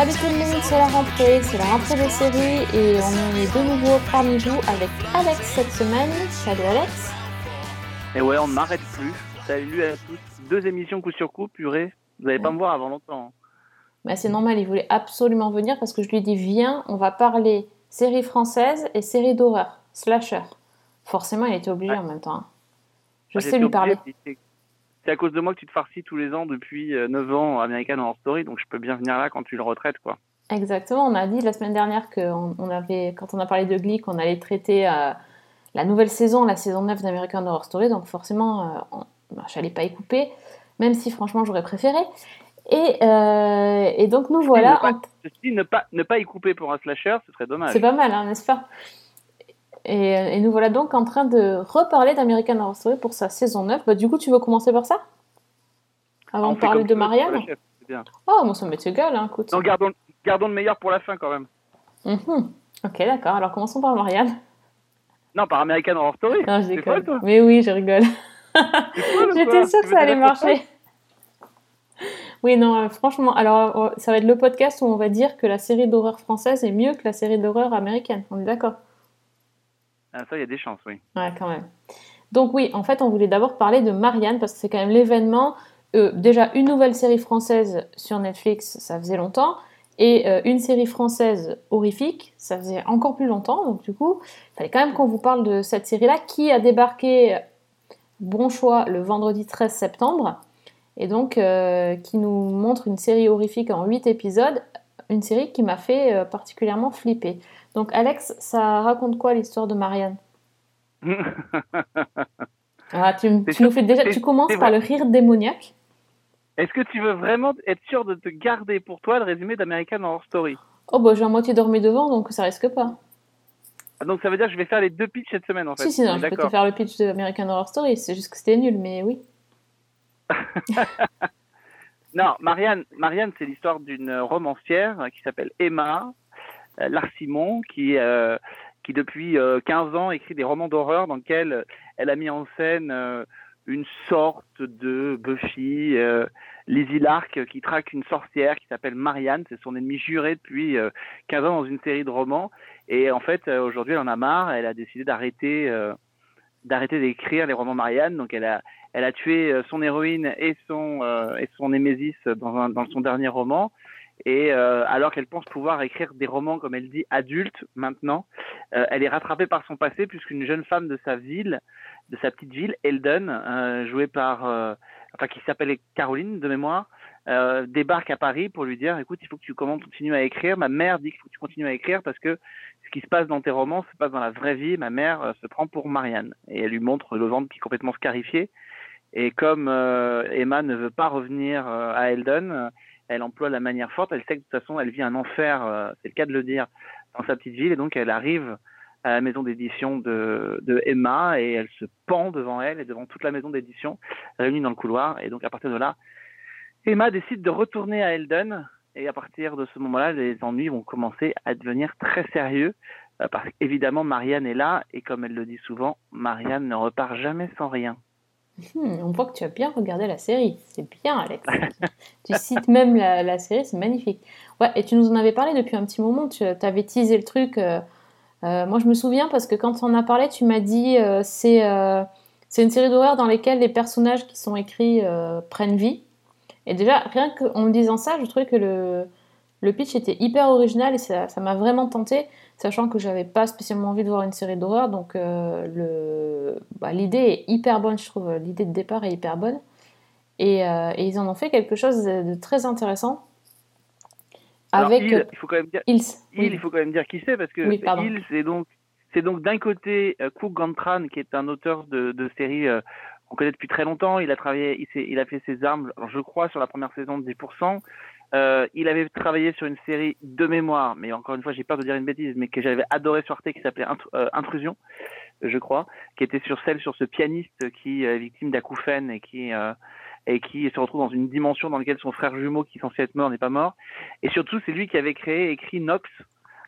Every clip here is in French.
Salut tout le monde, c'est la rentrée, c'est la rentrée des séries et on est de nouveau parmi vous avec Alex cette semaine. Salut Alex. Et ouais, on ne m'arrête plus. Salut à tous. Deux émissions coup sur coup, purée. Vous n'allez pas me voir avant longtemps. Bah, c'est normal, il voulait absolument venir parce que je lui ai dit viens, on va parler séries françaises et séries d'horreur, slasher. Forcément, il était obligé Ouais. en même temps. hein. Je sais lui parler. obligé, C'est à cause de moi que tu te farcis tous les ans depuis euh, 9 ans American Horror Story, donc je peux bien venir là quand tu le retraites, quoi. Exactement, on a dit la semaine dernière que on, avait, quand on a parlé de Glee, qu'on allait traiter euh, la nouvelle saison, la saison 9 d'American Horror Story, donc forcément, euh, on- ben, j'allais pas y couper, même si franchement j'aurais préféré. Et, euh, et donc nous voilà, ne pas, en- ceci, ne pas, ne pas y couper pour un slasher, ce serait dommage. c'est pas mal, hein, n'est-ce pas? Et, euh, et nous voilà donc en train de reparler d'American Horror Story pour sa saison 9. Bah, du coup, tu veux commencer par ça? Avant On de parler de Marianne? chef, bien. Oh, moi ça m'est égal, hein, écoute. Non, gardons, gardons le meilleur pour la fin quand même. Mhm. Ok, d'accord, alors commençons par Marianne. Non, par American Horror Story. Non, je toi Mais oui, je rigole. J'étais sûre que ça allait marcher. Oui, non, euh, franchement, alors euh, ça va être le podcast où on va dire que la série d'horreur française est mieux que la série d'horreur américaine. On est d'accord Ah, ça, il y a des chances, oui. Ouais, quand même. Donc oui, en fait, on voulait d'abord parler de Marianne parce que c'est quand même l'événement. euh, déjà, une nouvelle série française sur Netflix, ça faisait longtemps. Et euh, une série française horrifique, ça faisait encore plus longtemps. Donc du coup, il fallait quand même qu'on vous parle de cette série-là qui a débarqué, bon choix, le vendredi 13 septembre. Et donc, euh, qui nous montre une série horrifique en 8 épisodes. Une série qui m'a fait particulièrement flipper. Donc Alex, ça raconte quoi l'histoire de Marianne? Ah, tu, nous fais déjà, tu commences par le rire démoniaque. Est-ce que tu veux vraiment être sûr de te garder pour toi le résumé d'American Horror Story? Oh bah j'ai à moitié dormi devant, donc ça risque pas. Ah, Donc ça veut dire que je vais faire les deux pitchs cette semaine en fait. si, si, non, je peux te faire le pitch de American Horror Story, c'est juste que c'était nul, mais oui. Non, Marianne, Marianne c'est l'histoire d'une romancière qui s'appelle Emma Larsimon, qui, euh, qui depuis euh, 15 ans écrit des romans d'horreur dans lesquels elle a mis en scène euh, une sorte de Buffy, euh, Lizzie Lark qui traque une sorcière qui s'appelle Marianne, c'est son ennemi juré depuis euh, 15 ans dans une série de romans. Et en fait, euh, aujourd'hui, elle en a marre, elle a décidé d'arrêter euh, d'écrire les romans Marianne, donc elle a tué euh, son héroïne et son euh, et némésis dans son dernier roman. Et euh, alors qu'elle pense pouvoir écrire des romans, comme elle dit, adultes maintenant, euh, elle est rattrapée par son passé puisqu'une jeune femme de sa ville, de sa petite ville, Eldon, euh, jouée par, euh, enfin qui s'appelait Caroline de mémoire, euh, débarque à Paris pour lui dire, écoute, il faut que tu continues à écrire. Ma mère dit qu'il faut que tu continues à écrire parce que ce qui se passe dans tes romans se passe dans la vraie vie. Ma mère euh, se prend pour Marianne et elle lui montre le ventre qui est complètement scarifié. Et comme Emma ne veut pas revenir à Eldon, euh, elle emploie la manière forte. Elle sait que de toute façon, elle vit un enfer, euh, c'est le cas de le dire, dans sa petite ville. Et donc, elle arrive à la maison d'édition de, de Emma et elle se pend devant elle et devant toute la maison d'édition réunie dans le couloir. Et donc, à partir de là, Emma décide de retourner à Eldon. Et à partir de ce moment-là, les ennuis vont commencer à devenir très sérieux. euh, Parce qu'évidemment, Marianne est là. Et comme elle le dit souvent, Marianne ne repart jamais sans rien. Hmm, on voit que tu as bien regardé la série, c'est bien Alex. tu cites même la, série, c'est magnifique. Ouais, et tu nous en avais parlé depuis un petit moment, tu avais teasé le truc. euh, euh, moi je me souviens parce que quand on a parlé, tu m'as dit euh, c'est euh, une série d'horreur dans lesquelles les personnages qui sont écrits euh, prennent vie. Et déjà, rien qu'en disant ça, je trouvais que le, le pitch était hyper original et ça m'a vraiment tenté, sachant que j'avais pas spécialement envie de voir une série d'horreur. Donc euh, le, bah, l'idée est hyper bonne, je trouve. L'idée de départ est hyper bonne. Et, euh, et ils en ont fait quelque chose de, très intéressant. Alors, Avec il, il faut quand même dire, Ils. il, Oui. il faut quand même dire qui c'est parce que Oui, il, c'est donc, c'est donc d'un côté euh, Cook Gantran qui est un auteur de, de séries euh, qu'on connaît depuis très longtemps. Il a travaillé, il, il a fait ses armes, je crois, sur la première saison de 10%. Euh, il avait travaillé sur une série de mémoire, mais encore une fois, j'ai peur de dire une bêtise, mais que j'avais adoré sur Arte, qui s'appelait euh, Intrusion, je crois, qui était sur celle sur ce pianiste qui est victime d'acouphènes et qui euh, et qui se retrouve dans une dimension dans laquelle son frère jumeau, qui est censé être mort, n'est pas mort. Et surtout, c'est lui qui avait créé, écrit Nox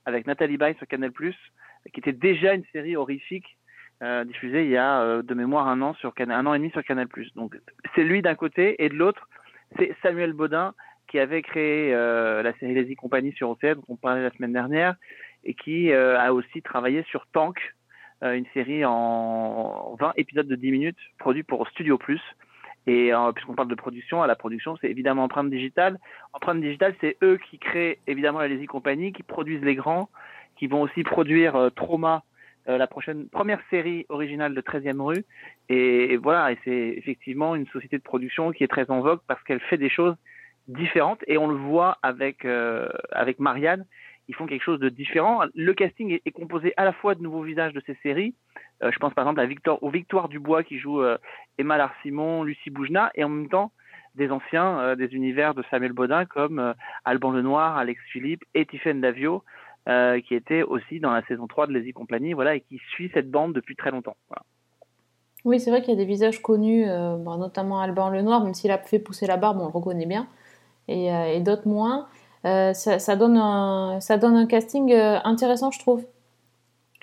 avec Nathalie Baye sur Canal+, qui était déjà une série horrifique euh, diffusée il y a euh, de mémoire un an sur Canal, un an et demi sur Canal+. Donc c'est lui d'un côté et de l'autre c'est Samuel Baudin qui avait créé euh, la série Les Y Compagnie sur OCS dont on parlait la semaine dernière et qui euh, a aussi travaillé sur Tank, euh, une série en 20 épisodes de 10 minutes produit pour Studio Plus. Et puisqu'on parle de production, à la production, c'est évidemment Empreinte Digitale. Empreinte Digitale, c'est eux qui créent évidemment la Lazy Company, qui produisent les grands, qui vont aussi produire Trauma, la prochaine première série originale de 13e rue. Et, voilà, c'est effectivement une société de production qui est très en vogue parce qu'elle fait des choses différentes. Et on le voit avec euh, avec Marianne, ils font quelque chose de différent. Le casting est, composé à la fois de nouveaux visages de ces séries. Euh, je pense par exemple à Victor, Dubois qui joue euh, Emma Larsimon, Lucie Boujna, et en même temps des anciens euh, des univers de Samuel Baudin comme Alban Lenoir, Alex Philippe et Tiffaine Davio, qui étaient aussi dans la saison 3 de Les Compagnie, voilà, et qui suit cette bande depuis très longtemps. Oui, c'est vrai qu'il y a des visages connus, bon, notamment Alban Lenoir, même s'il a fait pousser la barbe, on le reconnaît bien, et, euh, et d'autres moins. Euh, ça, ça donne un, ça donne un casting euh, intéressant, je trouve.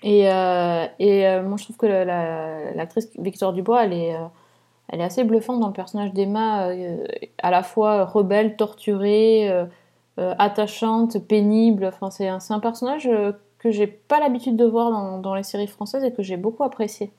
Et, et moi, je trouve que la- la- l'actrice Victoire Dubois, elle est, elle est assez bluffante dans le personnage d'Emma, à la fois rebelle, torturée, attachante, pénible. Enfin, c'est un, personnage que j'ai pas l'habitude de voir dans, dans les séries françaises et que j'ai beaucoup apprécié.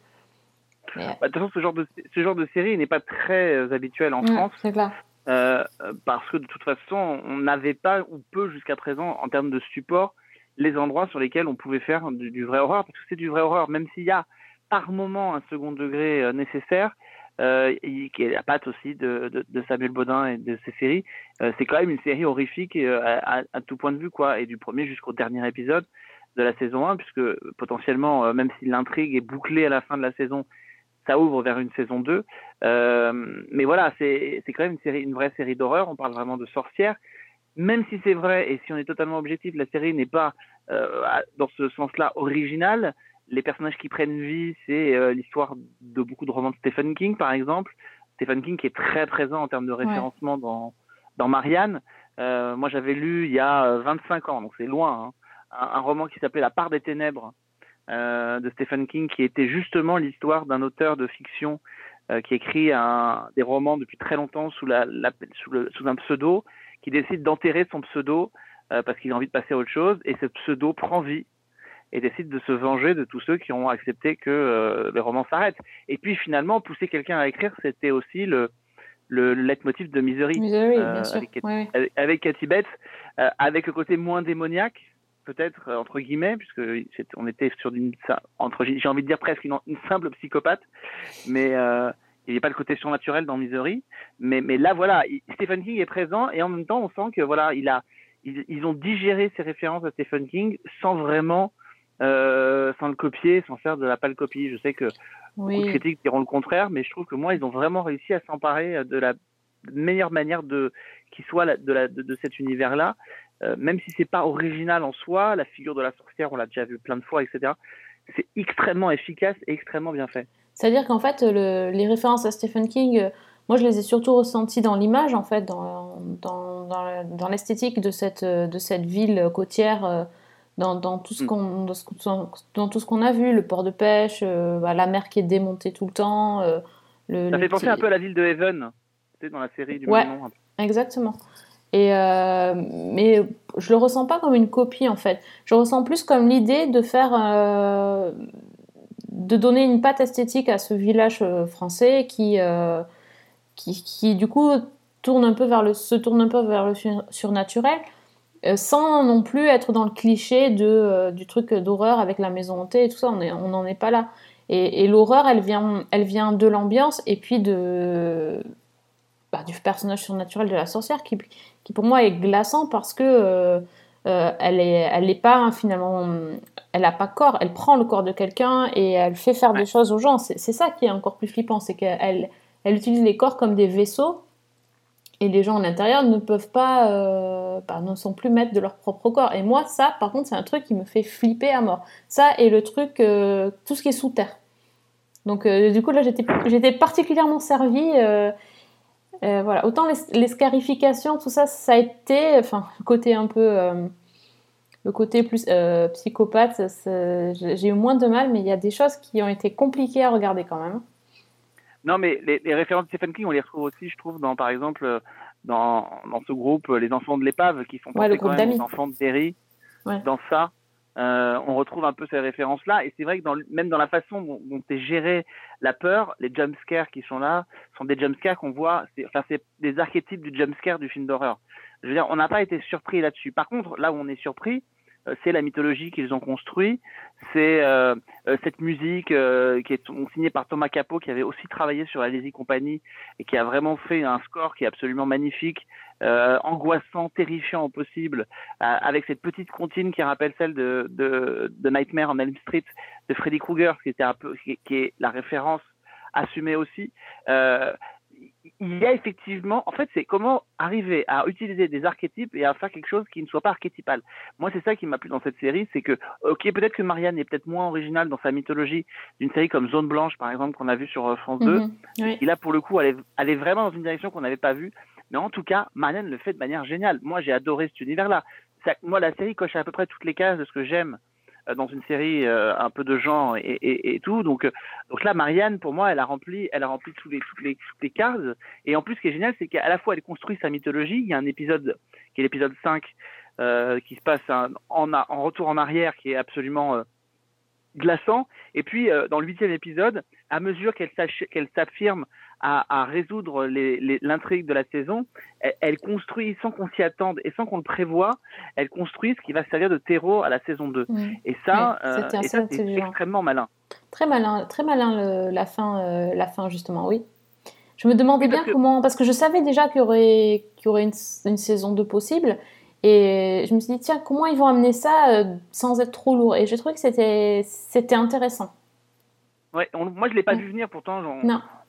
Mais, Bah, de toute façon, ce genre de, ce genre de série n'est pas très habituel en ouais, France. c'est clair. Euh, parce que de toute façon, on n'avait pas ou peu jusqu'à présent en termes de support les endroits sur lesquels on pouvait faire du, vrai horreur, parce que c'est du vrai horreur, même s'il y a par moment un second degré euh, nécessaire, euh, qui est la patte aussi de, Samuel Baudin et de ses séries, euh, c'est quand même une série horrifique euh, à, à, tout point de vue, quoi, et du premier jusqu'au dernier épisode de la saison 1, puisque potentiellement, euh, même si l'intrigue est bouclée à la fin de la saison, ça ouvre vers une saison 2. Euh, mais voilà, c'est c'est quand même une, série, une vraie série d'horreur. On parle vraiment de sorcières. Même si c'est vrai, et si on est totalement objectif, la série n'est pas, euh, dans ce sens-là, originale. Les personnages qui prennent vie, c'est euh, l'histoire de beaucoup de romans de Stephen King, par exemple. Stephen King qui est très présent en termes de référencement dans, dans Marianne. Euh, moi, j'avais lu il y a euh, 25 ans, donc c'est loin, hein, un, un roman qui s'appelait La part des ténèbres euh, de Stephen King, qui était justement l'histoire d'un auteur de fiction euh, qui écrit un, des romans depuis très longtemps sous, la, la- sous, le, sous un pseudo, qui décide d'enterrer son pseudo euh, parce qu'il a envie de passer à autre chose, et ce pseudo prend vie et décide de se venger de tous ceux qui ont accepté que euh, les romans s'arrêtent. Et puis finalement, pousser quelqu'un à écrire, c'était aussi le, le, le leitmotiv de Misery Misery, euh, avec- Ouais, ouais. avec, avec Cathy Bates, euh, avec le côté moins démoniaque, peut-être euh, entre guillemets, puisque on était sur une entre j'ai envie de dire presque une, une simple psychopathe, mais euh, il n'y a pas le côté surnaturel dans Misery. Mais, mais là, voilà, il- Stephen King est présent et en même temps, on sent que voilà, il a, ils, ils ont digéré ces références à Stephen King sans vraiment, euh, sans le copier, sans faire de la pâle copie. Je sais que beaucoup de Oui. critiques diront le contraire, mais je trouve que moi, ils ont vraiment réussi à s'emparer de la meilleure manière de qui soit de, la, de, de cet univers-là, Euh, même si c'est pas original en soi. La figure de la sorcière, on l'a déjà vu plein de fois, etc. C'est extrêmement efficace et extrêmement bien fait. C'est-à-dire qu'en fait, le- les références à Stephen King, euh, moi je les ai surtout ressenties dans l'image, en fait, dans, dans, dans, le- dans l'esthétique de cette, euh, de cette ville côtière, euh, dans, dans tout ce Mm. qu'on dans, tout ce qu'on a vu, le port de pêche, bah, la mer qui est démontée tout le temps. le, Ça le fait penser un peu à la ville de Heaven, tu sais, dans la série du Ouais. même nom. Exactement. Euh, mais je le ressens pas comme une copie en fait. Je ressens plus comme l'idée de faire, euh, de donner une patte esthétique à ce village euh, français qui, qui, qui du coup tourne un peu vers le, se tourne un peu vers le sur- surnaturel, sans non plus être dans le cliché de, du truc d'horreur avec la maison hantée et tout ça. On n'en est pas là. Et, et l'horreur, elle vient, elle vient de l'ambiance et puis de bah, du personnage surnaturel de la sorcière qui, qui pour moi est glaçant parce que euh, euh, elle est elle est pas finalement elle a pas corps. Elle prend le corps de quelqu'un et elle fait faire Ouais. des choses aux gens. C'est ça qui est encore plus flippant c'est qu'elle elle utilise les corps comme des vaisseaux et les gens à l'intérieur ne peuvent pas euh, bah, ne sont plus maîtres de leur propre corps. Et moi ça par contre c'est un truc qui me fait flipper à mort. Ça et le truc euh, tout ce qui est sous terre. Donc du coup là j'étais j'étais particulièrement servie euh, voilà, autant les, les scarifications, tout ça, ça a été, enfin, le côté un peu, euh, le côté plus euh, psychopathe, j'ai eu moins de mal, mais il y a des choses qui ont été compliquées à regarder quand même. Non, mais les, les références de Stephen King, on les retrouve aussi, je trouve, dans, par exemple, dans, dans ce groupe, Les Enfants de l'Épave, qui font Ouais, le quand groupe même aux enfants de Terry. Ouais. Dans ça, euh, on retrouve un peu ces références-là. Et c'est vrai que dans, même dans la façon dont, dont est gérée la peur, les jumpscares qui sont là sont des jumpscares qu'on voit, c'est, enfin, c'est des archétypes du jumpscare du film d'horreur. Je veux dire, on n'a pas été surpris là-dessus. Par contre, là où on est surpris, euh, c'est la mythologie qu'ils ont construit, c'est euh, euh, cette musique euh, qui est signée par Thomas Capot, qui avait aussi travaillé sur la Lazy Company et qui a vraiment fait un score qui est absolument magnifique, euh, angoissant, terrifiant au possible, euh, avec cette petite comptine qui rappelle celle de, de, de Nightmare on Elm Street de Freddy Krueger, qui était un peu, qui, qui est la référence assumée aussi. Euh, il y a effectivement, en fait, c'est comment arriver à utiliser des archétypes et à faire quelque chose qui ne soit pas archétypal. Moi, c'est ça qui m'a plu dans cette série, c'est que, ok, peut-être que Marianne est peut-être moins originale dans sa mythologie d'une série comme Zone Blanche, par exemple, qu'on a vu sur euh, France 2. Mhm, oui. Et là, pour le coup, elle est, elle est vraiment dans une direction qu'on n'avait pas vue. Mais en tout cas, Marianne le fait de manière géniale. Moi, j'ai adoré cet univers-là. Moi, la série coche à peu près toutes les cases de ce que j'aime euh, dans une série euh, un peu de genre et, et, et tout. Donc, euh, donc là, Marianne, pour moi, elle a rempli, elle a rempli tous les, toutes les, toutes les cases. Et en plus, ce qui est génial, c'est qu'à la fois, elle construit sa mythologie. Il y a un épisode qui est l'épisode 5 euh, qui se passe en, en retour en arrière, qui est absolument euh, glaçant. Et puis, dans le huitième épisode, à mesure qu'elle s'affirme à, à résoudre l'intrigue de la saison, elle, elle construit, sans qu'on s'y attende et sans qu'on le prévoie, elle construit ce qui va servir de terreau à la saison 2. Mhm. Et ça, Ouais, euh, c'est extrêmement malin. Très malin, très malin le- la fin, euh, la fin justement, oui. Je me demandais Oui, bien que- comment, parce que je savais déjà qu'il y aurait, qu'il y aurait une, une saison 2 possible, et je me suis dit tiens comment ils vont amener ça euh, sans être trop lourd, et j'ai trouvé que c'était, intéressant. Ouais, on- moi, je l'ai pas Mm. vu venir, pourtant,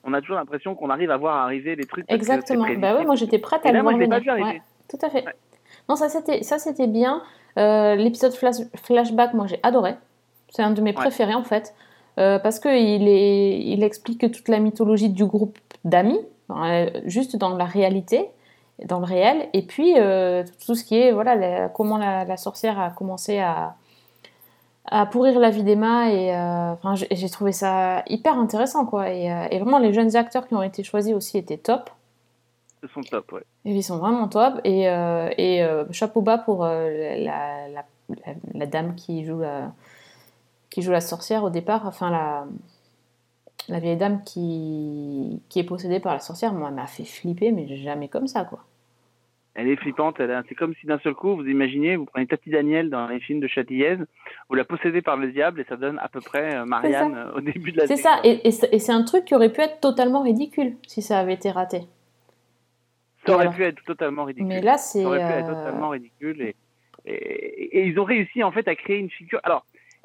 on a toujours l'impression qu'on arrive à voir arriver les trucs. que exactement. Bah oui, prévisible. moi j'étais prête à là, le voir venir. Ouais, tout à fait. Ouais. Non, ça c'était, ça c'était bien. Euh, l'épisode flash, flashback, moi j'ai adoré. C'est un de mes Ouais. préférés en fait. Euh, parce qu'il est, il explique toute la mythologie du groupe d'amis, euh, juste dans la réalité, dans le réel, et puis tout ce qui est voilà la- comment la, la sorcière a commencé à, à pourrir la vie d'Emma et euh, enfin j'ai j'ai trouvé ça hyper intéressant quoi et, euh, et vraiment les jeunes acteurs qui ont été choisis aussi étaient top Ce sont top, ouais. et ils sont vraiment top et, euh, et chapeau bas pour la, la, la, la dame qui joue la, qui joue la sorcière au départ, enfin la, la vieille dame qui, qui est possédée par la sorcière, moi elle m'a fait flipper mais jamais comme ça quoi. Elle est flippante. Elle a- C'est comme si d'un seul coup, vous imaginez, vous prenez Tati Daniel dans les films de Châtillaise, vous la possédez par le diable et ça donne à peu près euh, Marianne euh, au début de la C'est série. ça et, et c'est c'est un truc qui aurait pu être totalement ridicule si ça avait été raté. Ça aurait pu être totalement ridicule. Mais là c'est Ça aurait pu être euh, totalement ridicule et, et, et ils ont réussi en fait à créer une figure. Alors,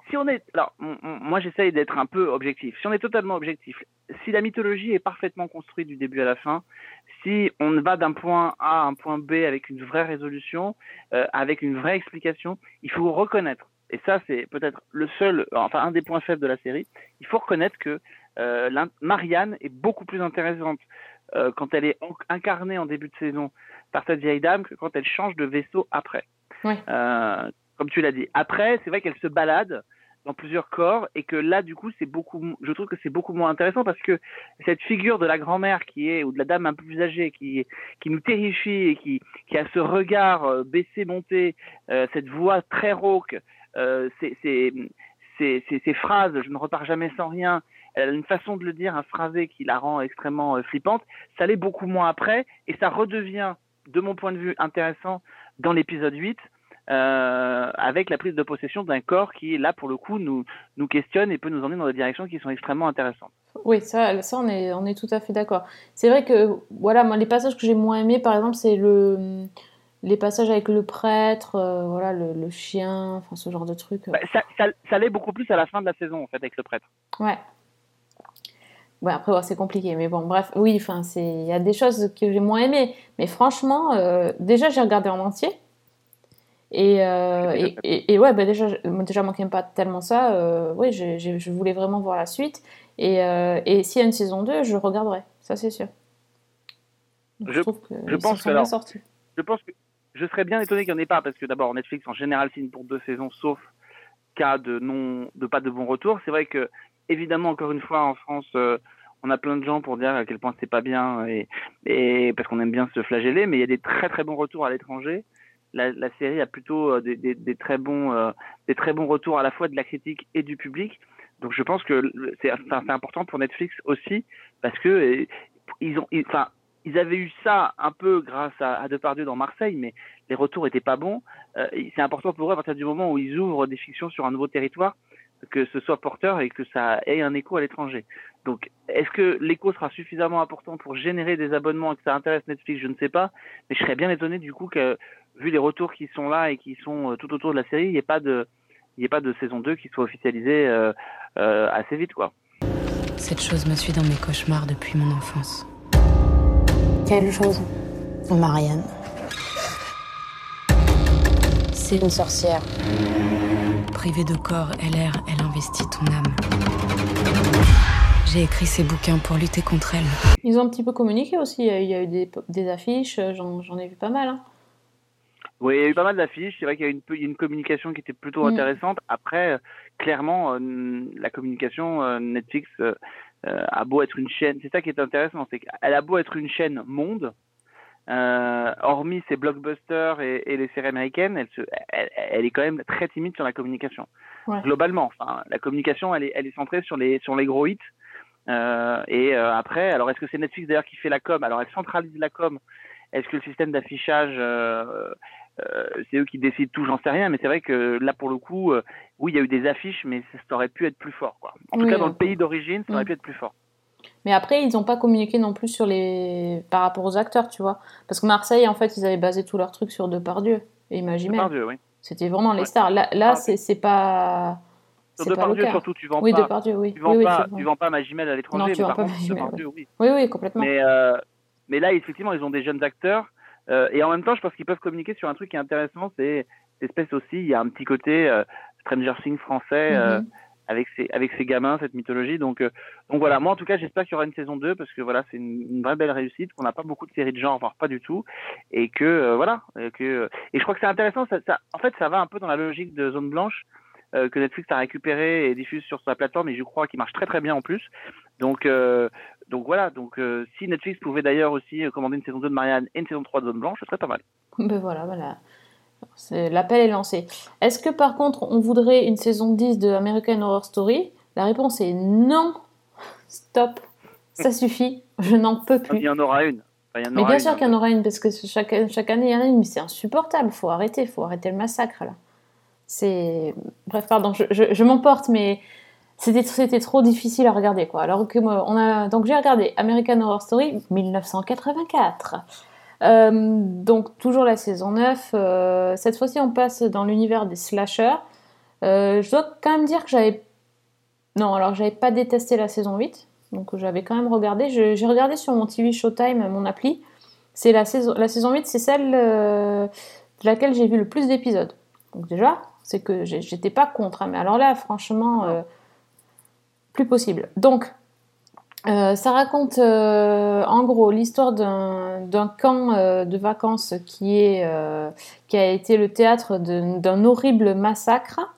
si on est, alors moi j'essaye d'être un peu objectif. Si on est totalement objectif, si la mythologie est parfaitement construite du début à la fin, si on va d'un point A à un point B avec une vraie résolution, euh, avec une vraie explication, il faut reconnaître. Et ça, c'est peut-être le seul, enfin un des points faibles de la série. Il faut reconnaître que euh, Marianne est beaucoup plus intéressante euh, quand elle est incarnée en début de saison par cette vieille dame que quand elle change de vaisseau après. Comme tu l'as dit. Après, c'est vrai qu'elle se balade dans plusieurs corps et que là, du coup, c'est beaucoup, je trouve que c'est beaucoup moins intéressant parce que cette figure de la grand-mère qui est, ou de la dame un peu plus âgée qui, qui nous terrifie et qui, qui a ce regard euh, baissé, monté, euh, cette voix très rauque, euh, ces, ces, phrases, je ne repars jamais sans rien, elle a une façon de le dire, un phrasé qui la rend extrêmement flippante. Ça l'est beaucoup moins après et ça redevient, de mon point de vue, intéressant dans l'épisode 8 euh, avec la prise de possession d'un corps qui, là, pour le coup, nous, nous questionne et peut nous emmener dans des directions qui sont extrêmement intéressantes. Oui, ça, ça on, est, on est tout à fait d'accord. C'est vrai que, voilà, moi, les passages que j'ai moins aimés, par exemple, c'est le, les passages avec le prêtre, euh, voilà, le, le chien, enfin, ce genre de trucs. euh. Bah, ça, ça, ça l'est beaucoup plus à la fin de la saison, en fait, avec le prêtre. Ouais. Ouais, après, ouais, c'est compliqué. Mais bon, bref, oui, enfin, c'est, il y a des choses que j'ai moins aimées. Mais franchement, euh, déjà, j'ai regardé en entier. Et, euh, et, et, et ouais, bah déjà, déjà, moi qui n'aime pas tellement ça, euh, oui, je voulais vraiment voir la suite. Et, euh, et s'il y a une saison 2, je regarderai, ça c'est sûr. Donc, Je- trouve que je ils pense que alors-. Je pense que je serais bien étonné qu'il n'y en ait pas, parce que d'abord, Netflix, en général, signe pour deux saisons, sauf cas de non, de pas de bon retour. C'est vrai que, évidemment, encore une fois, en France, on a plein de gens pour dire à quel point c'est pas bien, et, et parce qu'on aime bien se flageller, mais il y a des très très bons retours à l'étranger. La, la série a plutôt euh, des, des, des très bons, euh, des très bons retours à la fois de la critique et du public. Donc je pense que c'est important pour Netflix aussi, parce que euh, ils ont, ils- enfin, ils avaient eu ça un peu grâce à, à Depardieu dans Marseille, mais les retours étaient pas bons. Euh, c'est important pour eux à partir du moment où ils ouvrent des fictions sur un nouveau territoire, que ce soit porteur et que ça ait un écho à l'étranger. Donc, est-ce que l'écho sera suffisamment important pour générer des abonnements et que ça intéresse Netflix? Je ne sais pas, mais je serais bien étonné du coup que, vu les retours qui sont là et qui sont euh, tout autour de la série, il n'y ait pas de, il n'y ait pas de saison 2 qui soit officialisée euh, euh, assez vite, quoi. Cette chose me suit dans mes cauchemars depuis mon enfance. Quelle chose? Marianne. C'est une sorcière. Privée de corps, elle erre, elle investit ton âme. J'ai écrit ces bouquins pour lutter contre elle. Ils ont un petit peu communiqué aussi. Il y a- a eu des, des affiches, j'en j'en ai vu pas mal. hein. Oui, il y a eu pas mal d'affiches. C'est vrai qu'il y a une, une communication qui était plutôt Mm. intéressante. Après, euh, clairement, euh, la communication, euh, Netflix euh, a beau être une chaîne. C'est ça qui est intéressant, c'est qu'elle a beau être une chaîne monde. hormis ses blockbusters et, et les séries américaines, elle, se, elle, elle est quand même très timide sur la communication. Ouais. Globalement, enfin, la communication, elle est, elle est centrée sur les, sur les gros hits. Et après, alors est-ce que c'est Netflix d'ailleurs qui fait la com? Alors elle centralise la com. Est-ce que le système d'affichage, euh, c'est eux qui décident tout J'en sais rien, mais c'est vrai que là pour le coup, euh, oui, il y a eu des affiches, mais ça, ça aurait pu être plus fort. Quoi. En tout cas, dans euh, le pays d'origine, ça aurait mm. pu être plus fort. Mais après, ils n'ont pas communiqué non plus sur les... par rapport aux acteurs, tu vois. Parce que Marseille, en fait, ils avaient basé tout leur truc sur Depardieu et Magimel. Depardieu, oui. C'était vraiment les Ouais. stars. Là, là Ah, c'est pas. Sur pas Depardieu, cas. surtout, tu vends Oui, pas. Depardieu, oui. Tu vends, oui, oui, pas, tu vends pas Magimel à l'étranger, Non, mais tu vends par pas contre, Magimel, Depardieu, oui. oui, oui, complètement. Mais, euh, mais là, effectivement, ils ont des jeunes acteurs. Euh, et en même temps, je pense qu'ils peuvent communiquer sur un truc qui est intéressant. C'est espèce aussi, il y a un petit côté euh, Stranger Things français euh, Mhm. avec, ses, avec ses gamins, cette mythologie. Donc, euh, donc voilà, moi en tout cas, j'espère qu'il y aura une saison 2 parce que voilà, c'est une, une vraie belle réussite, qu'on n'a pas beaucoup de séries de genre, voire pas du tout. Et que euh, voilà. Et, que, et je crois que c'est intéressant. Ça, ça, en fait, ça va un peu dans la logique de Zone Blanche. euh, que Netflix a récupéré et diffuse sur sa plateforme et je crois qu'il marche très très bien en plus. Donc, euh, donc voilà, donc euh, si Netflix pouvait d'ailleurs aussi euh, commander une saison 2 de Marianne et une saison 3 de Zone Blanche, ce serait pas mal. Ben voilà, voilà. L'appel est lancé. Est-ce que par contre, on voudrait une saison 10 de American Horror Story? La réponse est non. Stop. Ça suffit. Je n'en peux Il plus. y en aura une. Enfin, il y en Mais bien une, sûr hein. qu'il y en aura une, parce que chaque, chaque année, il y en a une, mais c'est insupportable. faut arrêter, faut arrêter le massacre, là. C'est... Bref, pardon, je, je- je m'emporte, mais c'était, c'était trop difficile à regarder, quoi. Alors que on a... Donc j'ai regardé American Horror Story 1984. Euh, donc toujours la saison 9. Euh, cette fois-ci, on passe dans l'univers des slashers. Euh, je dois quand même dire que j'avais... Non, alors j'avais pas détesté la saison 8. Donc j'avais quand même regardé. J'ai regardé sur mon TV Showtime, mon appli. C'est la saison, la saison 8, c'est celle de laquelle j'ai vu le plus d'épisodes. Donc déjà, c'est que j'étais pas contre. hein, mais alors là, franchement, possible. Donc, euh, ça raconte euh, en gros l'histoire d'un camp euh, de vacances qui, est, qui a été le théâtre d'un horrible massacre.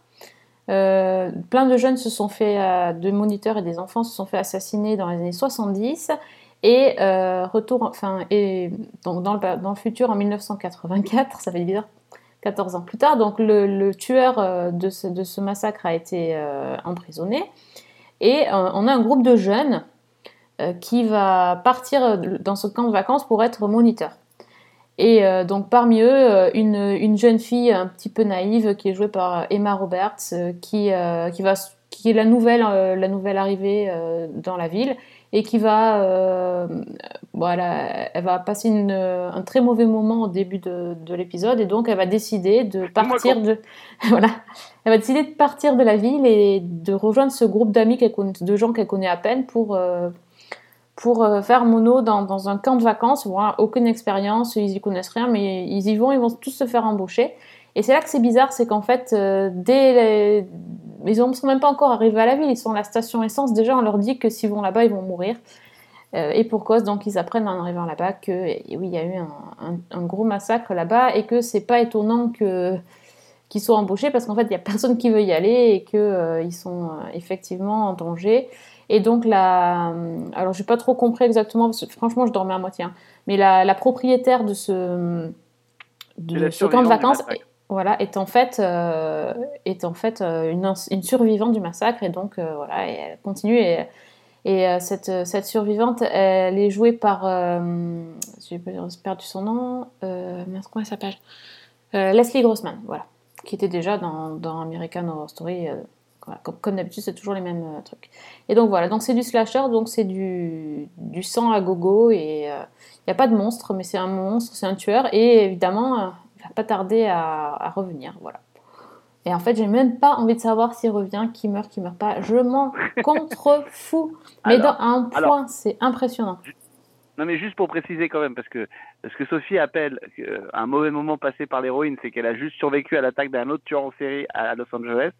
Plein de jeunes se sont fait, de moniteurs et des enfants se sont fait assassiner dans les années 70 et retour, enfin, et donc dans le, futur en 1984, ça fait bizarre, 14 ans plus tard, donc le, tueur de, ce, massacre a été emprisonné et euh, on a un groupe de jeunes euh, qui va partir dans ce camp de vacances pour être moniteur. Et euh, donc parmi eux, euh, une, une jeune fille un petit peu naïve qui est jouée par Emma Roberts, euh, qui, euh, qui, va, qui est la nouvelle, euh, la nouvelle arrivée euh, dans la ville et qui va, euh, voilà, elle va passer une, un très mauvais moment au début de, de l'épisode et donc elle va décider de partir de, voilà, elle va décider de partir de la ville et de rejoindre ce groupe d'amis de gens qu'elle connaît à peine pour euh, pour euh, faire mono dans, un camp de vacances. Voilà, aucune expérience, ils y connaissent rien, mais ils y vont, ils vont tous se faire embaucher. Et c'est là que c'est bizarre, c'est qu'en fait, euh, dès ils ne sont même pas encore arrivés à la ville, ils sont à la station essence. Déjà, on leur dit que s'ils vont là-bas, ils vont mourir. Et pour cause, donc, ils apprennent en arrivant là-bas que et oui, il y a eu un, un- un gros massacre là-bas et que c'est pas étonnant que qu'ils soient embauchés parce qu'en fait, il y a personne qui veut y aller et que euh, ils sont euh, effectivement en danger. Et donc, la, alors, j'ai pas trop compris exactement parce que franchement, je dormais à moitié. hein. mais la, la propriétaire de ce de ce camp de vacances massacre. voilà, est en fait, euh, est en fait euh, une, une survivante du massacre et donc euh, voilà, et elle continue et, et euh, cette, cette survivante, elle est jouée par, euh, j'ai perdu son nom, euh, comment elle s'appelle? Euh, Leslie Grossman, voilà, qui était déjà dans, dans American Horror Story. euh, voilà, comme comme d'habitude, c'est toujours les mêmes euh, trucs. Et donc voilà, donc c'est du slasher, donc c'est du, du sang à gogo et il n'y a pas de monstre, mais c'est un monstre, c'est un tueur et évidemment, euh, il va pas tarder à, à revenir, voilà. Et en fait, j'ai même pas envie de savoir s'il revient, qui meurt, qui meurt pas. Je m'en contrefous. Mais Alors, dans un alors- point, c'est impressionnant. Non, mais juste pour préciser quand même, parce que ce que Sophie appelle euh, un mauvais moment passé par l'héroïne, c'est qu'elle a juste survécu à l'attaque d'un autre tueur en série à Los Angeles,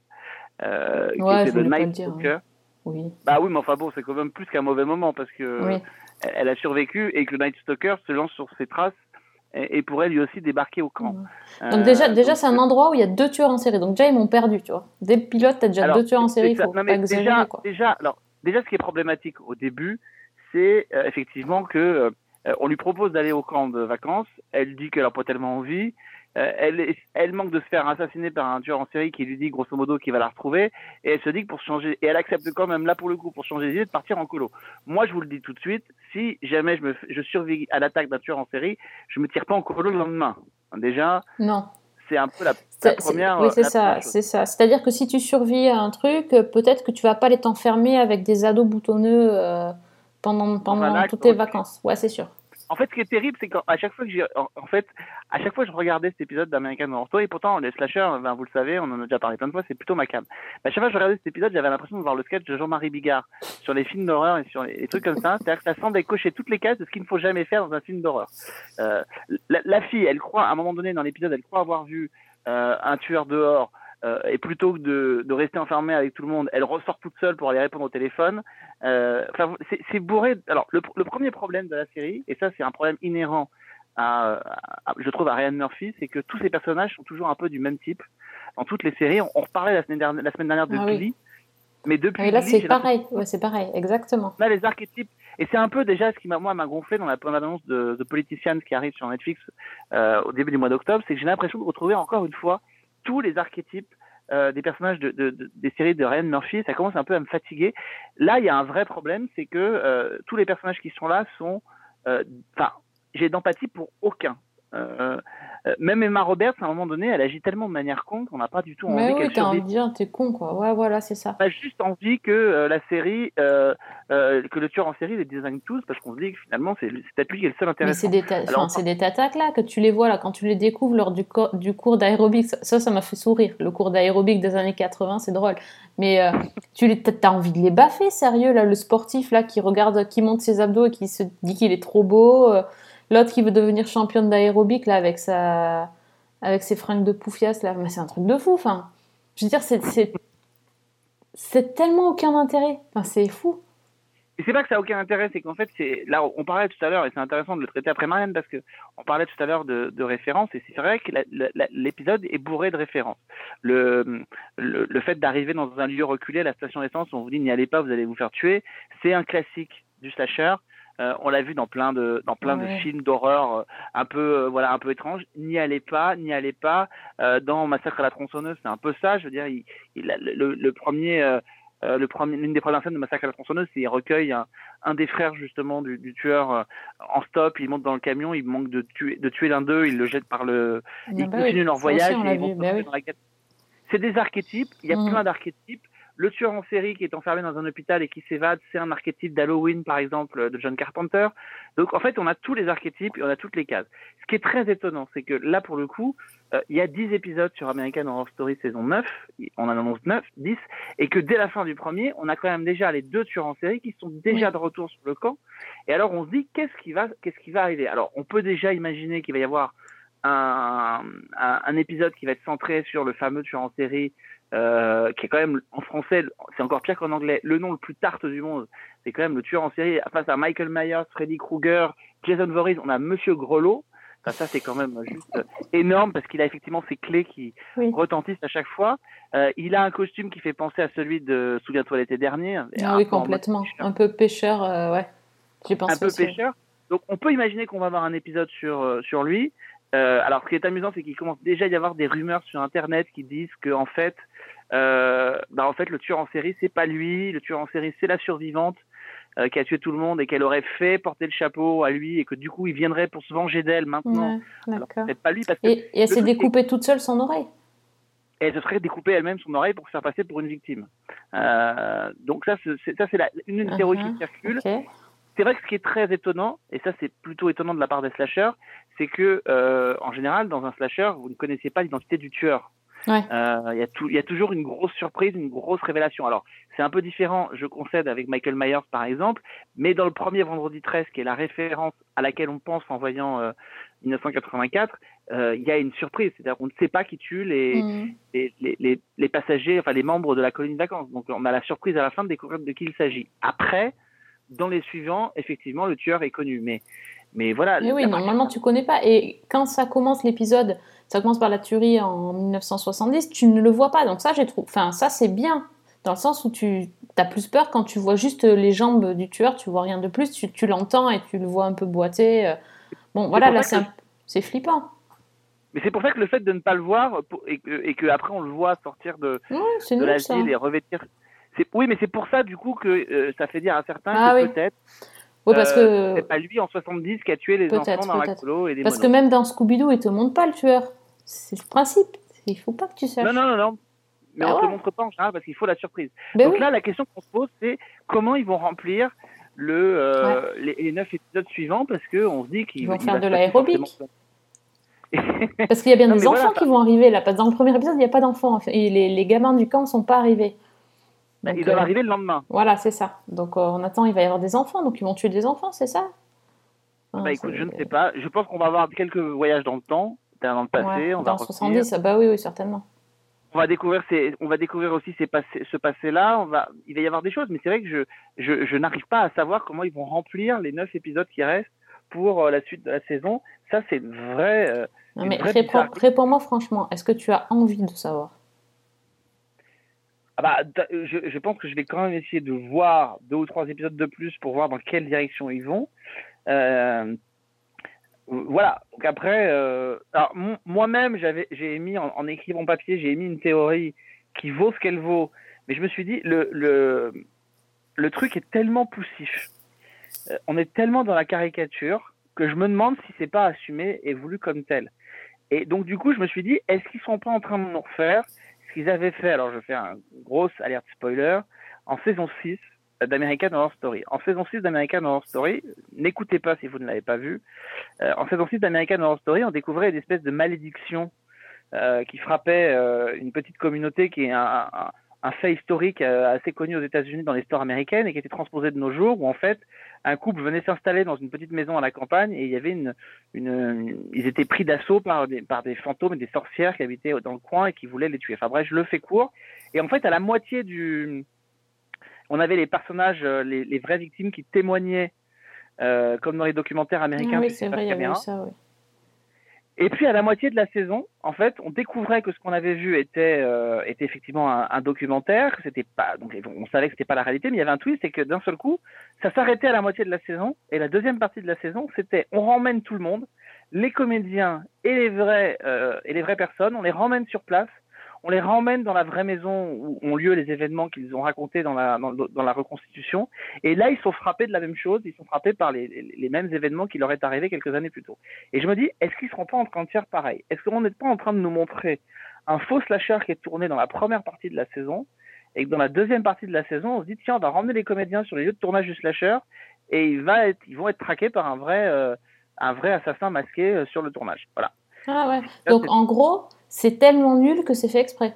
euh, qui Ouais, était le Night Stalker. Oui. Bah oui, mais enfin bon, c'est quand même plus qu'un mauvais moment parce que Oui. elle, a survécu et que le Night Stalker se lance sur ses traces et, pourrait lui aussi débarquer au camp. Donc déjà, Euh, déjà c'est un endroit où il y a deux tueurs en série. Donc déjà, ils m'ont perdu, tu vois. Dès le pilote, t'as déjà Alors, deux tueurs en série, il faut Non, pas mais exagérer, déjà, quoi. déjà, alors, déjà, ce qui est problématique au début, c'est euh, effectivement que euh, on lui propose d'aller au camp de vacances. Elle dit qu'elle n'a pas tellement envie. Euh, elle, elle manque de se faire assassiner par un tueur en série qui lui dit grosso modo qu'il va la retrouver. Et elle se dit que pour changer, et elle accepte quand même là pour le coup pour changer d'idée de partir en colo. Moi, je vous le dis tout de suite, si jamais je me, je survis à l'attaque d'un tueur en série, je me tire pas en colo le lendemain. Déjà, Non. c'est un peu la, première. oui, c'est ça, c'est ça. C'est-à-dire que si tu survis à un truc, peut-être que tu vas pas aller t'enfermer avec des ados boutonneux euh, pendant, pendant Voilà, toutes tes vacances. Ouais, c'est sûr. En fait, ce qui est terrible, c'est qu'à chaque fois que j'ai, en, fait, à chaque fois que je regardais cet épisode d'American Horror Story, et pourtant les slashers, ben, vous le savez, on en a déjà parlé plein de fois, c'est plutôt ma cam. À chaque fois que je regardais cet épisode, j'avais l'impression de voir le sketch de Jean-Marie Bigard sur les films d'horreur et sur les, les trucs comme ça. C'est-à-dire que ça semblait cocher toutes les cases de ce qu'il ne faut jamais faire dans un film d'horreur. Euh, la, la fille, elle croit, à un moment donné dans l'épisode, elle croit avoir vu euh, un tueur dehors. Euh, et plutôt que de, de rester enfermée avec tout le monde, elle ressort toute seule pour aller répondre au téléphone. Euh, Enfin, c'est bourré. Alors, le, le premier problème de la série, et ça, c'est un problème inhérent à, à- je trouve, à Ryan Murphy, c'est que tous ces personnages sont toujours un peu du même type. Dans toutes les séries, on, on reparlait la semaine dernière, la semaine dernière de Ah oui. Glee, mais depuis Et là, c'est pareil. Ouais, c'est pareil, exactement. Là, les archétypes, et c'est un peu déjà ce qui m'a moi m'a gonflé dans la première annonce de The Politician qui arrive sur Netflix euh, au début du mois d'octobre, c'est que j'ai l'impression de retrouver encore une fois tous les archétypes euh, des personnages de, de- de- des séries de Ryan Murphy. Ça commence un peu à me fatiguer. Là, il y a un vrai problème, c'est que euh, tous les personnages qui sont là sont, euh, enfin, j'ai d'empathie pour aucun. Euh, euh, même Emma Roberts, à un moment donné, elle agit tellement de manière con qu'on n'a pas du tout envie Mais oui, t'as envie de dire, t'es con, quoi. Ouais, voilà, c'est ça. On a juste envie que euh, la série, euh, que le tueur en série les désigne tous, parce qu'on se dit que finalement, c'est c'est peut-être lui qui est le seul Mais intéressant. c'est des, ta- Alors, enfin, c'est des tatacs là que tu les vois là quand tu les découvres lors du, co- du cours d'aérobic. Ça, ça m'a fait sourire. Le cours d'aérobic des années 80, c'est drôle. Mais tu les, t'as envie de les baffer, sérieux là, le sportif là qui regarde, qui monte ses abdos et qui se dit qu'il est trop beau. L'autre qui veut devenir championne d'aérobic là avec sa, avec ses fringues de poufias là. C'est un truc de fou. Enfin, je veux dire, c'est, c'est, tellement aucun intérêt. Enfin, c'est fou. Et c'est pas que ça a aucun intérêt, c'est qu'en fait, c'est là, on parlait tout à l'heure, et c'est intéressant de le traiter après Marianne, parce que on parlait tout à l'heure de, références, et c'est vrai que l'épisode est bourré de références. Le, le, le fait d'arriver dans un lieu reculé, la station d'essence, on vous dit n'y allez pas, vous allez vous faire tuer, c'est un classique du slasher. Euh, on l'a vu dans plein de dans plein Ouais. de films d'horreur euh, un peu euh, voilà un peu étranges. N'y allez pas, n'y allez pas. Euh, dans Massacre à la tronçonneuse, c'est un peu ça. Je veux dire, il, il a- le, le premier euh, le premier, l'une des premières scènes de Massacre à la tronçonneuse, c'est il recueille un, un des frères justement du, du tueur euh, en stop, il monte dans le camion, il manque de tuer, de tuer l'un d'eux, il le jette par le, Ah ils bah oui, continuent leur voyage et ils vont se oui. dans la. C'est des archétypes, il y a Mhm. plein d'archétypes. Le tueur en série qui est enfermé dans un hôpital et qui s'évade, c'est un archétype d'Halloween par exemple de John Carpenter. Donc en fait, on a tous les archétypes et on a toutes les cases. Ce qui est très étonnant, c'est que là pour le coup, euh, il y a 10 épisodes sur American Horror Story saison 9, on en annonce 9, 10, et que dès la fin du premier, on a quand même déjà les deux tueurs en série qui sont déjà de retour sur le camp. Et alors on se dit qu'est-ce qui va, qu'est-ce qui va arriver? Alors on peut déjà imaginer qu'il va y avoir un, un, un épisode qui va être centré sur le fameux tueur en série, euh, qui est quand même en français, c'est encore pire qu'en anglais, le nom le plus tarte du monde. C'est quand même le tueur en série face à Michael Myers, Freddy Krueger, Jason Voorhees. On a Monsieur Grelot. Enfin, ça, c'est quand même juste énorme parce qu'il a effectivement ces clés qui Oui. retentissent à chaque fois. Euh, il a un costume qui fait penser à celui de Souviens-toi l'été dernier. Ah oui, complètement. Un peu pêcheur, euh, ouais. J'ai pensé un peu aussi. pêcheur. Donc on peut imaginer qu'on va avoir un épisode sur, euh, sur lui. Euh, alors ce qui est amusant, c'est qu'il commence déjà à y avoir des rumeurs sur Internet qui disent que en fait, euh, bah, en fait le tueur en série c'est pas lui, le tueur en série c'est la survivante euh, qui a tué tout le monde et qu'elle aurait fait porter le chapeau à lui et que du coup il viendrait pour se venger d'elle maintenant. Ouais, Alors pas lui parce que Et, et elle le s'est découpée toute seule son oreille. elle se serait découpée elle-même son oreille pour se faire passer pour une victime. Euh, donc ça c'est ça c'est la- une, une théorie Uh-huh. qui circule. Ok. c'est vrai que ce qui est très étonnant, et ça c'est plutôt étonnant de la part des slashers, c'est que euh, en général dans un slasher vous ne connaissez pas l'identité du tueur. Ouais. Euh, Il y, a y toujours une grosse surprise, une grosse révélation. Alors c'est un peu différent, je concède avec Michael Myers par exemple, mais dans le premier Vendredi 13, qui est la référence à laquelle on pense en voyant euh, 1984, euh, il y a une surprise, c'est-à-dire qu'on ne sait pas qui tue les, Mm. les, les, les, les passagers, enfin les membres de la colonie de vacances. Donc on a la surprise à la fin de découvrir de qui il s'agit. Après, dans les suivants, effectivement, le tueur est connu. Mais, mais voilà. Mais oui, la- normalement, tu connais pas. Et quand ça commence l'épisode, ça commence par la tuerie en 1970, tu ne le vois pas. Donc ça, j'ai trouvé. Enfin, ça, c'est bien. Dans le sens où tu as plus peur quand tu vois juste les jambes du tueur, tu vois rien de plus, tu, tu l'entends et tu le vois un peu boiter. euh. Bon, voilà, là, c'est un- flippant. Mais c'est pour ça que le fait de ne pas le voir et que, et que après on le voit sortir de, Ouais, de ça. l'asile et revêtir. Oui, mais c'est pour ça du coup que euh, ça fait dire à certains Ah que oui. peut-être Oui, parce euh, que, c'est pas lui en 70 qui a tué les enfants dans la colo et les parce que même dans Scooby-Doo, il te montre pas le tueur. C'est le principe. Il faut pas que tu saches. Non, non, non, non. Mais Ah on ne ouais. te montre pas en général parce qu'il faut la surprise. Ben Donc oui. là, la question qu'on se pose, c'est comment ils vont remplir le, euh, les, les neuf épisodes suivants parce qu'on se dit qu'ils Ils vont faire de l'aérobic. Parce qu'il y a bien Non, des enfants voilà. qui vont arriver là. Parce que dans le premier épisode, il n'y a pas d'enfants. Et les, les gamins du camp ne sont pas arrivés. Donc, Ils doivent euh, arriver le lendemain. Voilà, c'est ça. Donc euh, on attend, il va y avoir des enfants. Donc ils vont tuer des enfants, c'est ça? Ah, Bah écoute, c'est- je ne sais pas. Je pense qu'on va avoir quelques voyages dans le temps, dans le passé. Ouais, on va dans revenir. 70, ah bah oui, oui, certainement. on va découvrir ces, on va découvrir aussi ces passés, ce passé-là. On va, il va y avoir des choses, mais c'est vrai que je, je, je n'arrive pas à savoir comment ils vont remplir les neuf épisodes qui restent pour euh, la suite de la saison. Ça, c'est euh, Non, mais réponds- réponds-moi franchement, est-ce que tu as envie de savoir? Ah bah, je, pense que je vais quand même essayer de voir deux ou trois épisodes de plus pour voir dans quelle direction ils vont. Euh, voilà. Donc après, euh, moi-même, j'ai émis en, en écrivant papier, j'ai émis une théorie qui vaut ce qu'elle vaut, mais je me suis dit le le le truc est tellement poussif, Euh, on est tellement dans la caricature que je me demande si c'est pas assumé et voulu comme tel. Et donc du coup, je me suis dit, est-ce qu'ils sont pas en train de nous refaire ce qu'ils avaient fait Alors je fais un grosse alerte spoiler en saison 6 d'American Horror Story. En saison 6 d'American Horror Story, n'écoutez pas si vous ne l'avez pas vu. euh, en saison 6 d'American Horror Story, on découvrait une espèce de malédiction euh, qui frappait euh, une petite communauté qui est un, un fait historique euh, assez connu aux États-Unis dans l'histoire américaine et qui était transposé de nos jours, où en fait un couple venait s'installer dans une petite maison à la campagne et il y avait une, une, une- ils étaient pris d'assaut par des, par des fantômes et des sorcières qui habitaient dans le coin et qui voulaient les tuer. Enfin bref, je le fais court. Et en fait, à la moitié du, on avait les personnages, euh, les, les vraies victimes qui témoignaient, euh, comme dans les documentaires américains. Oui, c'est ces vrai, il y avait eu ça, oui. Et puis à la moitié de la saison, en fait, on découvrait que ce qu'on avait vu était, euh, était effectivement un, un documentaire. C'était pas, donc on savait que c'était pas la réalité, mais il y avait un twist, c'est que d'un seul coup, ça s'arrêtait à la moitié de la saison. Et la deuxième partie de la saison, c'était on ramène tout le monde, les comédiens et les vrais euh, et les vraies personnes, on les ramène sur place. On les ramène dans la vraie maison où ont lieu les événements qu'ils ont racontés dans la, dans, dans la reconstitution. Et là, ils sont frappés de la même chose. Ils sont frappés par les, les, les mêmes événements qui leur est arrivé quelques années plus tôt. Et je me dis, est-ce qu'ils seront pas en train de faire pareil? Est-ce qu'on n'est pas en train de nous montrer un faux slasher qui est tourné dans la première partie de la saison et que dans la deuxième partie de la saison, on se dit tiens, on va ramener les comédiens sur les lieux de tournage du slasher et il va être, ils vont être traqués par un vrai, euh, un vrai assassin masqué euh, sur le tournage. Voilà. Ah ouais. Donc en gros, c'est tellement nul que c'est fait exprès.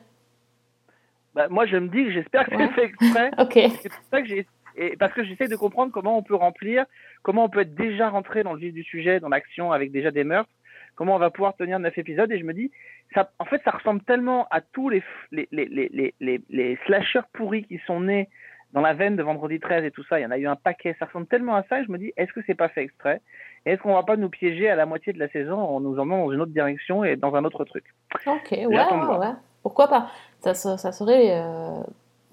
Bah, moi, je me dis que j'espère que Ouais. c'est fait exprès. Ok. C'est pour ça que j'ai et parce que j'essaie de comprendre comment on peut remplir, comment on peut être déjà rentré dans le vif du sujet, dans l'action avec déjà des meurtres, comment on va pouvoir tenir neuf épisodes Et je me dis, ça, en fait, ça ressemble tellement à tous les, les, les, les, les, les slashers pourris qui sont nés dans la veine de Vendredi 13 et tout ça. Il y en a eu un paquet. Ça ressemble tellement à ça et je me dis, est-ce que c'est pas fait exprès? Est-ce qu'on va pas nous piéger à la moitié de la saison en nous emmenant dans une autre direction et dans un autre truc? Ok, ouais, ouais. Pourquoi pas? Ça, se- ça serait, euh,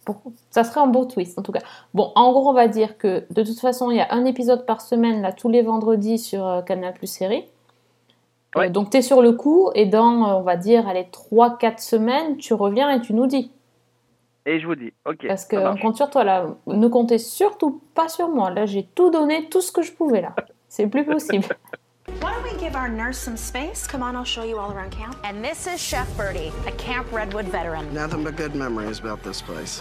pour- ça serait un beau twist, en tout cas. Bon, en gros, on va dire que de toute façon, il y a un épisode par semaine, là, tous les vendredis sur euh, Canal Plus Série. Euh, Ouais. donc, tu es sur le coup, et dans, on va dire, allez, 3-4 semaines, tu reviens et tu nous dis. Et je vous dis, ok. Parce qu'on compte sur toi, là. Ne comptez surtout pas sur moi. Là, j'ai tout donné, tout ce que je pouvais, là. C'est plus possible. Why don't we give our nurse some space? Come on, I'll show you all around camp. And this is Chef Birdie, a Camp Redwood veteran. Nothing but good memories about this place.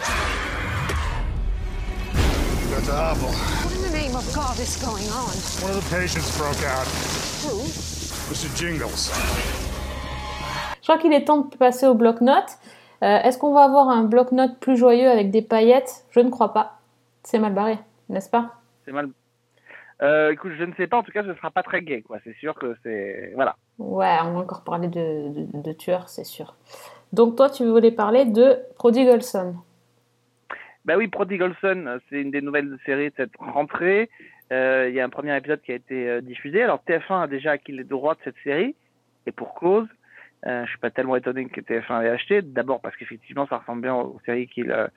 That's awful. What in the name of God is going on? One of the patients broke out. Who? Mr. Jingles. Je crois qu'il est temps de passer au bloc-notes. Euh, Est-ce qu'on va avoir un bloc-notes plus joyeux avec des paillettes? Je ne crois pas. C'est mal barré, n'est-ce pas? C'est mal. Euh, écoute, je ne sais pas. En tout cas, ce sera pas très gay, quoi. C'est sûr que c'est voilà. Ouais, on va encore parler de, de, de tueurs, c'est sûr. Donc toi, tu voulais parler de Prodigal Son. Bah oui, Prodigal Son, c'est une des nouvelles séries de cette rentrée. Euh, Il y a un premier épisode qui a été euh, diffusé. Alors TF1 a déjà acquis les droits de cette série, et pour cause. Euh, je suis pas tellement étonné que TF1 ait acheté. D'abord parce qu'effectivement, ça ressemble bien aux séries qu'ils euh,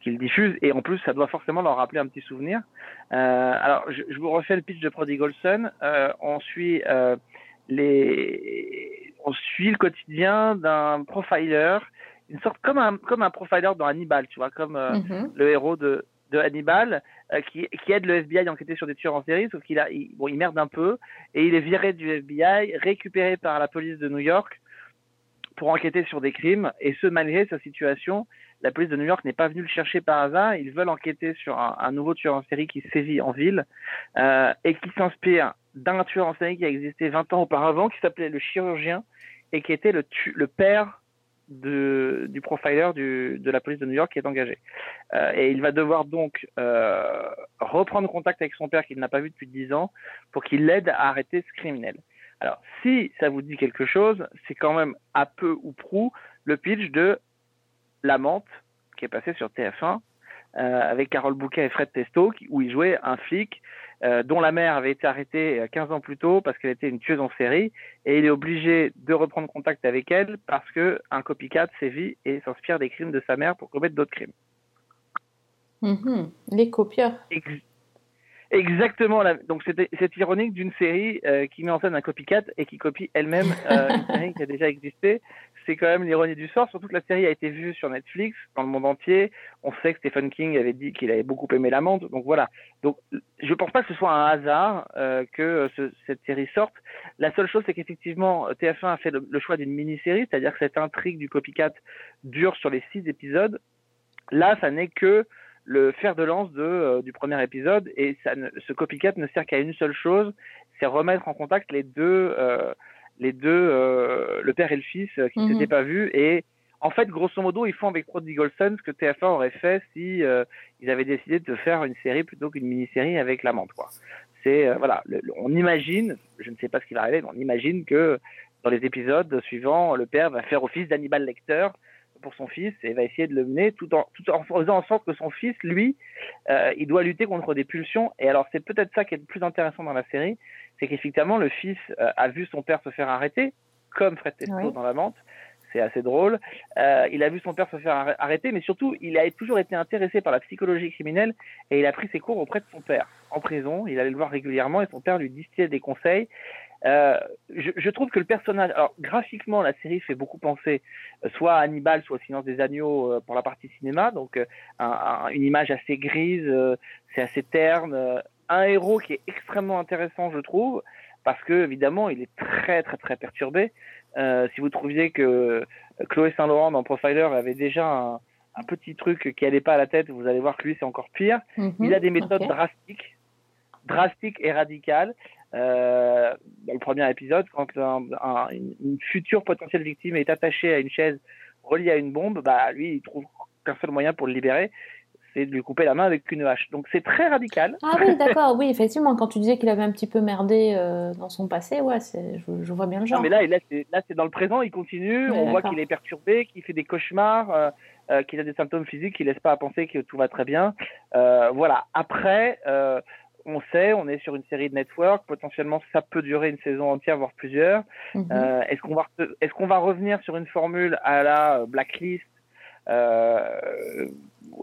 qu'ils diffusent, et en plus, ça doit forcément leur rappeler un petit souvenir. Euh, alors, je, je vous refais le pitch de Prodigal Son. Euh, on suit euh, les, on suit le quotidien d'un profiler, une sorte comme un comme un profiler dans Hannibal, tu vois, comme euh, Mhm. le héros de, de Hannibal, euh, qui, qui aide le FBI à enquêter sur des tueurs en série, sauf qu'il a, il, bon, il merde un peu, et il est viré du FBI, récupéré par la police de New York pour enquêter sur des crimes, et ce, malgré sa situation, la police de New York n'est pas venue le chercher par hasard, ils veulent enquêter sur un, nouveau tueur en série qui sévit en ville, euh, et qui s'inspire d'un tueur en série qui a existé 20 ans auparavant, qui s'appelait le chirurgien, et qui était le, tu- le père de, du profiler du, de la police de New York qui est engagé. Euh, et il va devoir donc euh, reprendre contact avec son père qu'il n'a pas vu depuis 10 ans pour qu'il l'aide à arrêter ce criminel. Alors, si ça vous dit quelque chose, c'est quand même à peu ou prou le pitch de La Menthe, qui est passé sur TF1, euh, avec Carole Bouquet et Fred Testo, où il jouait un flic euh, dont la mère avait été arrêtée euh, 15 ans plus tôt parce qu'elle était une tueuse en série, et il est obligé de reprendre contact avec elle parce que un copycat sévit et s'inspire des crimes de sa mère pour commettre d'autres crimes. Mhm. Les copieurs. Ex- Exactement. la- Donc c'est ironique d'une série euh, qui met en scène un copycat et qui copie elle-même euh, une série qui a déjà existé. C'est quand même l'ironie du sort. Surtout que la série a été vue sur Netflix dans le monde entier. On sait que Stephen King avait dit qu'il avait beaucoup aimé la menthe. Donc voilà. Donc je pense pas que ce soit un hasard euh, que ce- cette série sorte. La seule chose c'est qu'effectivement TF1 a fait le, choix d'une mini-série, c'est-à-dire que cette intrigue du copycat dure sur les six épisodes. Là, ça n'est que le fer de lance euh, du premier épisode et ça ne, ce copycat ne sert qu'à une seule chose, c'est remettre en contact les deux, euh, les deux, euh, le père et le fils euh, qui ne Mhm. s'étaient pas vus et en fait, grosso modo, ils font avec Prodigal Son ce que TF1 aurait fait si euh, ils avaient décidé de faire une série plutôt qu'une mini-série avec la menthe, quoi. C'est voilà, le- le- on imagine, je ne sais pas ce qui va arriver, mais on imagine que dans les épisodes suivants, le père va faire office d'Hannibal Lecter pour son fils et va essayer de le mener tout en, tout en faisant en sorte que son fils, lui, euh, il doit lutter contre des pulsions. Et alors, c'est peut-être ça qui est le plus intéressant dans la série, c'est qu'effectivement, le fils euh, a vu son père se faire arrêter, comme Fred Testo Oui. dans la menthe. C'est assez drôle. Euh, il a vu son père se faire arr- arrêter, mais surtout, il a toujours été intéressé par la psychologie criminelle et il a pris ses cours auprès de son père en prison. Il allait le voir régulièrement et son père lui distillait des conseils. Euh, je, trouve que le personnage, alors graphiquement, la série fait beaucoup penser euh, soit à Hannibal, soit au Silence des Agneaux pour la partie cinéma. Donc, un- un- une image assez grise, c'est assez terne. un héros qui est extrêmement intéressant, je trouve, parce que évidemment, il est très, très, très perturbé. Euh, si vous trouviez que euh, Chloé Saint-Laurent dans Profiler avait déjà un, un petit truc qui allait pas à la tête, vous allez voir que lui, c'est encore pire. Mhm. Il a des méthodes drastiques, drastiques et radicales. Euh, dans le premier épisode, quand un- un- une, une future potentielle victime est attachée à une chaise reliée à une bombe, bah lui, il trouve qu'un seul moyen pour le libérer, c'est de lui couper la main avec une hache. Donc c'est très radical. Ah oui, d'accord, oui, effectivement, quand tu disais qu'il avait un petit peu merdé euh, dans son passé, ouais, je, je vois bien le genre. Non, mais là, là, c'est, là, c'est dans le présent, il continue, Ouais, on voit qu'il est perturbé, qu'il fait des cauchemars, euh, euh, qu'il a des symptômes physiques qui laissent pas à penser que tout va très bien. Voilà. Après, on sait, on est sur une série de network, potentiellement ça peut durer une saison entière, voire plusieurs. Mhm. Est-ce qu'on va, est-ce qu'on va revenir sur une formule à la Blacklist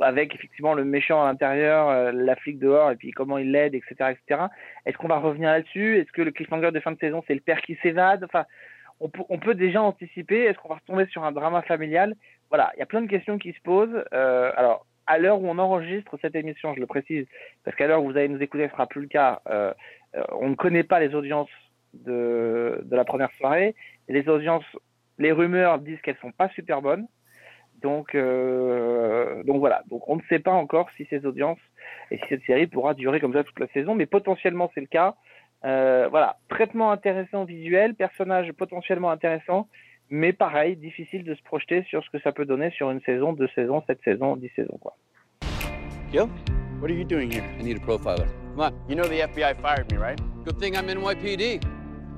avec effectivement le méchant à l'intérieur, euh, la flic dehors, et puis comment il l'aide, etc., etc. Est-ce qu'on va revenir là-dessus? Est-ce que le cliffhanger de fin de saison, c'est le père qui s'évade? Enfin, on peut, déjà anticiper. Est-ce qu'on va retomber sur un drama familial? Voilà, il y a plein de questions qui se posent. Euh, alors, à l'heure où on enregistre cette émission, je le précise, parce qu'à l'heure où vous allez nous écouter, ce sera plus le cas. euh, euh, on ne connaît pas les audiences de, la première soirée. Les audiences, les rumeurs disent qu'elles sont pas super bonnes. Donc, euh, donc voilà. Donc on ne sait pas encore si ces audiences et si cette série pourra durer comme ça toute la saison, mais potentiellement c'est le cas. Euh, voilà, traitement intéressant visuel, personnage potentiellement intéressant, mais pareil, difficile de se projeter sur ce que ça peut donner sur une saison, deux saisons, sept saisons, dix saisons quoi. Gil, what are you doing here? I need a profiler. Come on. You know the FBI fired me, right? Good thing I'm NYPD.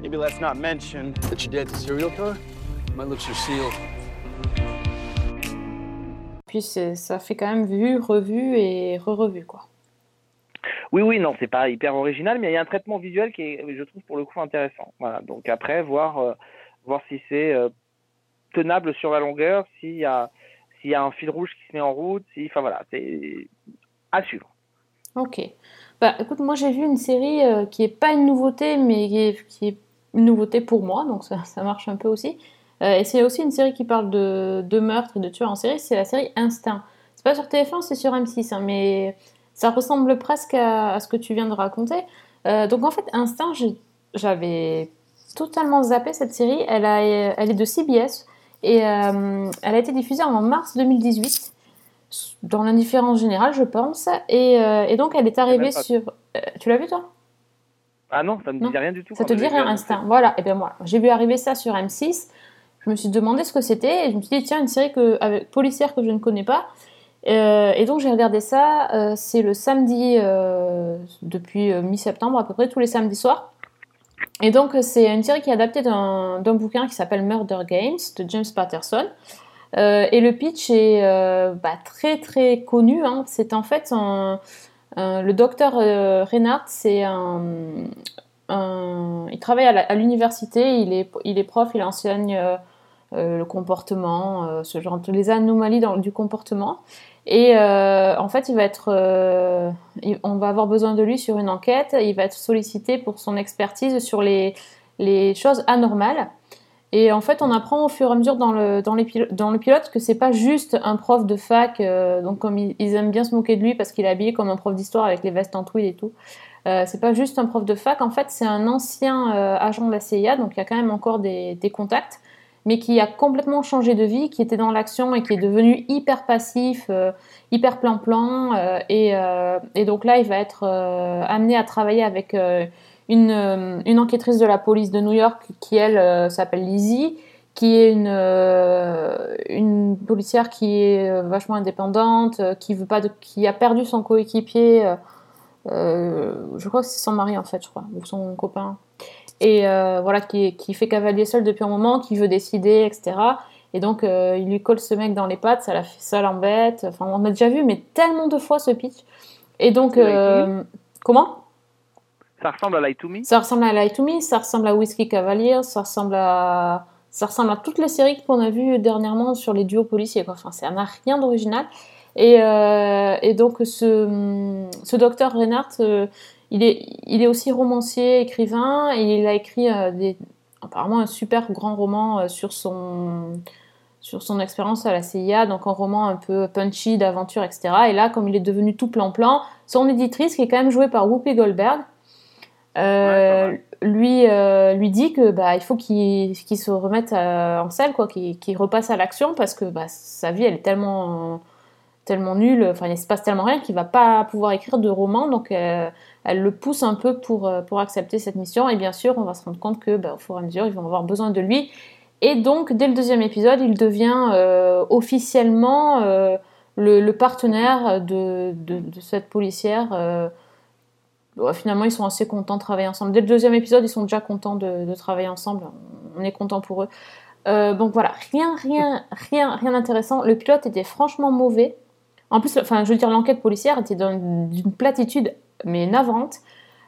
Maybe let's not mention. That your dad's a serial killer? My lips are sealed. Puis ça fait quand même vu, revu et re-revu, quoi. Oui, oui, non, c'est pas hyper original, mais il y a un traitement visuel qui est, je trouve, pour le coup intéressant. Voilà. Donc après, voir, euh, voir si c'est euh, tenable sur la longueur, s'il y a, s'il y a un fil rouge qui se met en route, si, enfin voilà, c'est à suivre. Ok. Bah écoute, moi j'ai vu une série euh, qui est pas une nouveauté, mais qui est, qui est une nouveauté pour moi, donc ça, ça marche un peu aussi. Euh, et c'est aussi une série qui parle de, de meurtre et de tueurs en série, c'est la série Instinct. C'est pas sur TF1, c'est sur M6, hein, mais ça ressemble presque à, à ce que tu viens de raconter. Euh, donc en fait, Instinct, j'avais totalement zappé cette série. Elle, a, elle est de CBS et euh, elle a été diffusée en mars 2018 dans l'indifférence générale, je pense. Et, euh, et donc, elle est arrivée sur. tu l'as vu, toi? Ah non, ça me Non. dit rien du tout. Ça te dit rien, Instinct? Voilà, et bien moi, j'ai vu arriver ça sur M6. Je me suis demandé ce que c'était et je me suis dit, tiens, une série que, avec, policière que je ne connais pas. Euh, et donc, j'ai regardé ça. euh, c'est le samedi, euh, depuis mi-septembre à peu près, tous les samedis soirs. Et donc, c'est une série qui est adaptée d'un bouquin qui s'appelle Murder Games de James Patterson. Et le pitch est bah, très très connu. hein. C'est en fait le docteur Reinhardt, c'est un, il travaille à l'université, il est, il est prof, il enseigne le comportement, euh, ce genre de les anomalies dans, du comportement. Et euh, en fait, il va être, euh, on va avoir besoin de lui sur une enquête. Il va être sollicité pour son expertise sur les, les choses anormales. Et en fait, on apprend au fur et à mesure dans le, dans le pilote que c'est pas juste un prof de fac, euh, donc comme ils, aiment bien se moquer de lui parce qu'il est habillé comme un prof d'histoire avec les vestes en tweed et tout. Euh, c'est pas juste un prof de fac, en fait, c'est un ancien euh, agent de la CIA, donc il y a quand même encore des, des contacts, mais qui a complètement changé de vie, qui était dans l'action et qui est devenu hyper passif, euh, hyper plan-plan. euh, et, euh, et donc là, il va être amené à travailler avec une, enquêtrice de la police de New York qui, elle, s'appelle Lizzie, qui est une, policière qui est vachement indépendante, qui, veut pas qui a perdu son coéquipier. je crois que c'est son mari en fait, je crois, ou son copain. Et euh, voilà, qui, qui fait cavalier seul depuis un moment, qui veut décider, etc. Et donc, euh, il lui colle ce mec dans les pattes, ça, la, fait- ça l'embête. Enfin, on a déjà vu, mais tellement de fois ce pitch. Et donc, euh, comment? Ça ressemble à Lie to Me? Ça ressemble à Lie to Me, ça ressemble à Whiskey Cavalier, ça ressemble à, ça ressemble à toutes les séries qu'on a vues dernièrement sur les duos policiers. Quoi. Enfin, ça n'a rien d'original. Et, et donc, ce, ce docteur Reinhardt, il, est, il est aussi romancier, écrivain, et il a écrit euh, des, apparemment un super grand roman euh, sur son, sur son expérience à la CIA, donc un roman un peu punchy, d'aventure, etc. Et là, comme il est devenu tout plan-plan, son éditrice, qui est quand même jouée par Whoopi Goldberg, euh, lui, euh, lui dit que bah, il faut qu'il se remette euh, en selle, quoi, qu'il qu'il repasse à l'action parce que bah, sa vie elle est tellement tellement nulle, enfin il se passe tellement rien qu'il va pas pouvoir écrire de roman, donc euh, elle le pousse un peu pour, euh, pour accepter cette mission et bien sûr on va se rendre compte que bah, au fur et à mesure ils vont avoir besoin de lui et donc dès le deuxième épisode il devient euh, officiellement le, partenaire de, de, cette policière. finalement, ils sont assez contents de travailler ensemble. Dès le deuxième épisode, ils sont déjà contents de, travailler ensemble. On est content pour eux. Donc voilà, rien, rien, rien, rien d'intéressant. Le pilote était franchement mauvais. En plus, enfin, je veux dire, l'enquête policière était d'un- d'une platitude, mais navrante.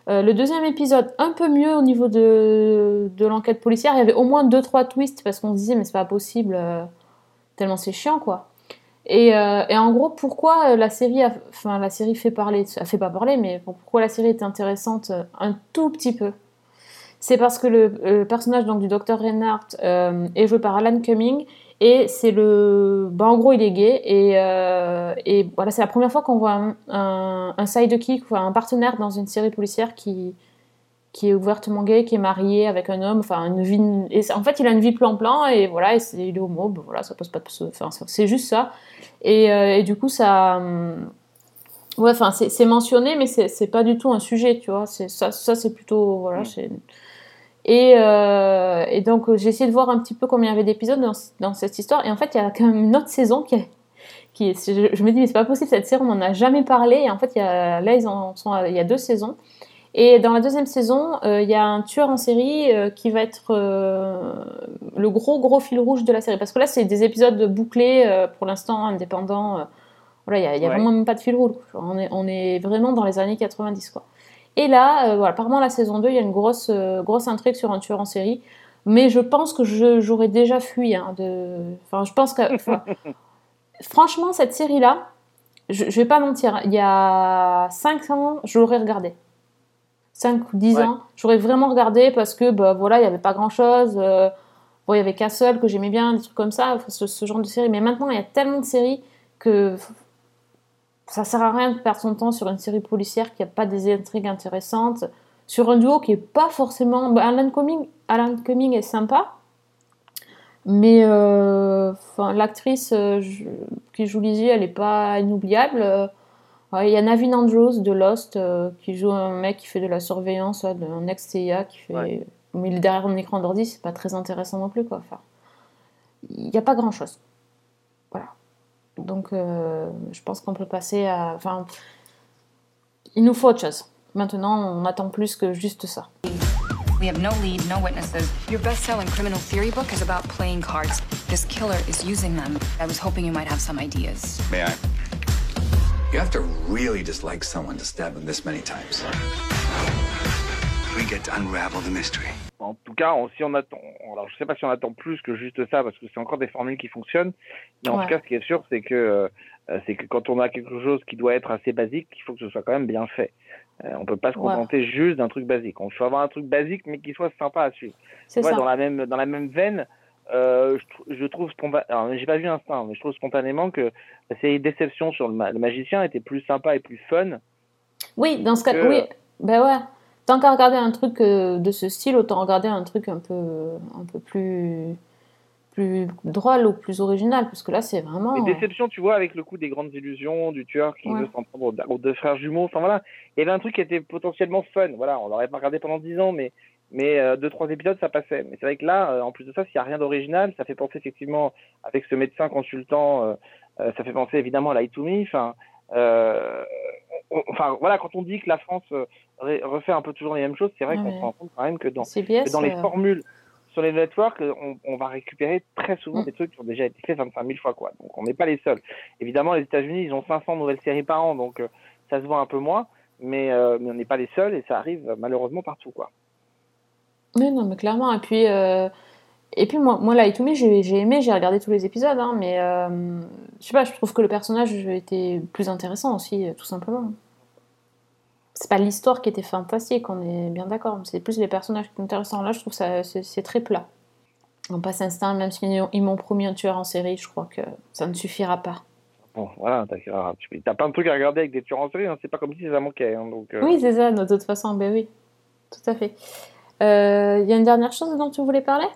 Euh, le deuxième épisode, un peu mieux au niveau de, l'enquête policière. Il y avait au moins deux trois twists parce qu'on se disait mais c'est pas possible, euh, tellement c'est chiant quoi. Et, euh, et en gros, pourquoi la série, a, enfin la série fait parler, a fait pas parler, mais pourquoi la série est intéressante un tout petit peu, c'est parce que le, personnage donc du docteur Reinhardt est joué par Alan Cumming et c'est le, bah, en gros il est gay et, euh, et voilà c'est la première fois qu'on voit un, un, un sidekick, un partenaire dans une série policière qui qui est ouvertement gay, qui est marié avec un homme, enfin une vie, et en fait il a une vie plan-plan et voilà, et il est homo, ben voilà, ça pose pas de, enfin c'est- juste ça. Et, euh, et du coup ça, hum, ouais, enfin c'est mentionné, mais c'est pas du tout un sujet, tu vois. Ça, ça c'est plutôt voilà, c'est et, euh, et donc j'ai essayé de voir un petit peu combien il y avait d'épisodes dans, dans cette histoire. Et en fait, il y a quand même une autre saison qui est, qui est- je, je me dis mais c'est pas possible cette série, on en a jamais parlé. Et en fait, il y a, là ils en sont, à- il y a deux saisons. Et dans la deuxième saison, euh, il y a un tueur en série euh, qui va être le gros gros fil rouge de la série. Parce que là, c'est des épisodes bouclés pour l'instant, indépendants. voilà, il y a, il y a Ouais. vraiment même pas de fil rouge. On est, on est vraiment dans les années 90 quoi. Et là, euh, voilà, apparemment la saison 2, il y a une grosse, euh, grosse intrigue sur un tueur en série. Mais je pense que j'aurais déjà fui. hein, de... Enfin, je pense que. franchement, cette série-là, je, je vais pas mentir, il y a 5 ans, je l'aurais regardée. 5 ou 10 Ouais. ans, j'aurais vraiment regardé parce que, bah, voilà, il y avait pas grand-chose. euh, bon, il y avait Castle que j'aimais bien, des trucs comme ça, ce genre de série. Mais maintenant, il y a tellement de séries que ça sert à rien de perdre son temps sur une série policière qui a pas des intrigues intéressantes, sur un duo qui est pas forcément. bah, Alan Cumming, Alan Cumming est sympa, mais euh, l'actrice euh, qui joue Lizzie, elle est pas inoubliable. Euh, ouais, Il y a Navin Andrews de Lost euh, qui joue un mec qui fait de la surveillance, ouais, un ex-CIA qui fait. Ouais. Mais derrière un écran d'ordi, c'est pas très intéressant non plus, quoi. Enfin, il n'y a pas grand chose. Donc, euh, je pense qu'on peut passer à. Enfin, il nous faut autre chose. Maintenant, on attend plus que juste ça. We have no lead, no witnesses. Your best-selling criminal theory book is about playing cards. This killer is using them. I was hoping you might have some ideas. May I? You have to really dislike someone to stab them this many times. We get to unravel the mystery. En tout cas, on- si on attend, alors je sais pas si on attend plus que juste ça, parce que c'est encore des formules qui fonctionnent. Mais en Ouais. tout cas, ce qui est sûr, c'est que euh, c'est que quand on a quelque chose qui doit être assez basique, il faut que ce soit quand même bien fait. Euh, on peut pas se Ouais. contenter juste d'un truc basique. On peut avoir un truc basique, mais qui soit sympa à suivre. C'est Ouais, ça. Dans la même dans la même veine, euh, je, trou- je trouve spontanément, alors j'ai pas vu Instinct, mais je trouve spontanément que la série Déception sur le, ma- le magicien était plus sympa et plus fun. Oui, dans ce cas, que- oui, ben ouais. Tant qu'à regarder un truc euh, de ce style, autant regarder un truc un peu, un peu plus, plus drôle ou plus original, parce que là, c'est vraiment. Mais déception, tu vois, avec le coup des grandes illusions, du tueur qui Ouais. veut s'en prendre aux, deux frères jumeaux, enfin voilà, il y avait un truc qui était potentiellement fun. Voilà, on l'aurait pas regardé pendant dix ans, mais mais euh, deux trois épisodes ça passait. Mais c'est vrai que là, euh, en plus de ça, s'il y a rien d'original, ça fait penser effectivement avec ce médecin consultant, euh, ça fait penser évidemment à Light to Me. Enfin, euh, on- enfin voilà, quand on dit que la France euh, re- refait un peu toujours les mêmes choses, c'est vrai Ouais, qu'on se rend compte quand même que dans CBS, que dans les euh, formules sur les networks, on, on va récupérer très souvent Mm. des trucs qui ont déjà été faits 25 000 fois. Quoi. Donc on n'est pas les seuls. Évidemment, les États-Unis, ils ont 500 nouvelles séries par an, donc euh, ça se voit un peu moins, mais, euh, mais on n'est pas les seuls et ça arrive malheureusement partout. Quoi. Oui, non, mais clairement. Et puis, euh, et puis moi, moi Light to Me, j'ai aimé, j'ai regardé tous les épisodes, hein, mais euh, je sais pas, je trouve que le personnage était plus intéressant aussi, euh, tout simplement. C'est pas l'histoire qui était fantastique, on est bien d'accord, mais c'est plus les personnages qui sont intéressants. Là, je trouve ça c'est très plat. On passe instinct, même s'ils ils m'ont promis un tueur en série, je crois que ça ne suffira pas. Bon, voilà, t'as plein de trucs à regarder avec des tueurs en série, hein, c'est pas comme si ça manquait. hein, donc, euh, Oui, c'est ça, de toute façon, ben oui, tout à fait. Euh, Il y a une dernière chose dont tu voulais parler?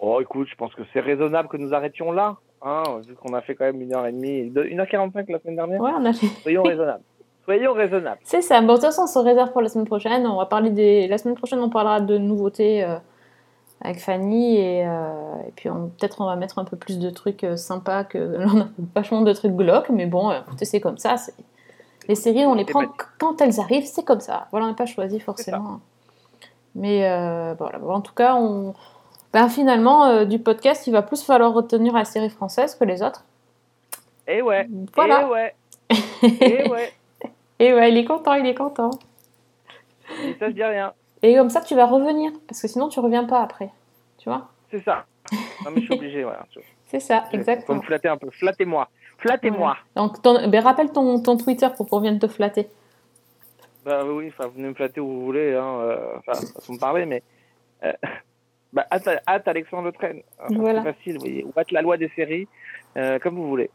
Oh, écoute, je pense que c'est raisonnable que nous arrêtions là, hein, vu qu'on a fait quand même une heure et demie, de- une heure quarante-cinq la semaine dernière. Ouais, on a fait. Soyons raisonnables. Soyons raisonnables. C'est ça. Bon, de toute façon, on se réserve pour la semaine prochaine. On va parler des. La semaine prochaine, on parlera de nouveautés euh, avec Fanny et, euh, et puis on- peut-être on va mettre un peu plus de trucs euh, sympas que là on a vachement de trucs glauques mais bon écoutez c'est comme ça les séries on les prend quand elles arrivent c'est comme ça voilà on n'a pas choisi forcément mais voilà Bon, en tout cas on ben, finalement euh, du podcast il va plus falloir retenir la série française que les autres Et ouais. Voilà. Et ouais. Et ouais. et ouais il est content il est content Et ça, je dis rien. et comme ça tu vas revenir parce que sinon tu reviens pas après tu vois? C'est ça. Non, mais je suis obligé, voilà. c'est ça Faut exactement me flatter un peu. Flattez-moi. Flattez-moi. donc ton- ben, rappelle ton, ton Twitter pour qu'on vienne te flatter Bah oui, enfin, venez me flatter où vous voulez, hein, euh, enfin, façon de parler, mais. Euh, hâte, hâte Alexandre Le Train. Enfin, Voilà. C'est facile, vous voyez. Ou hâte la loi des séries, euh, comme vous voulez.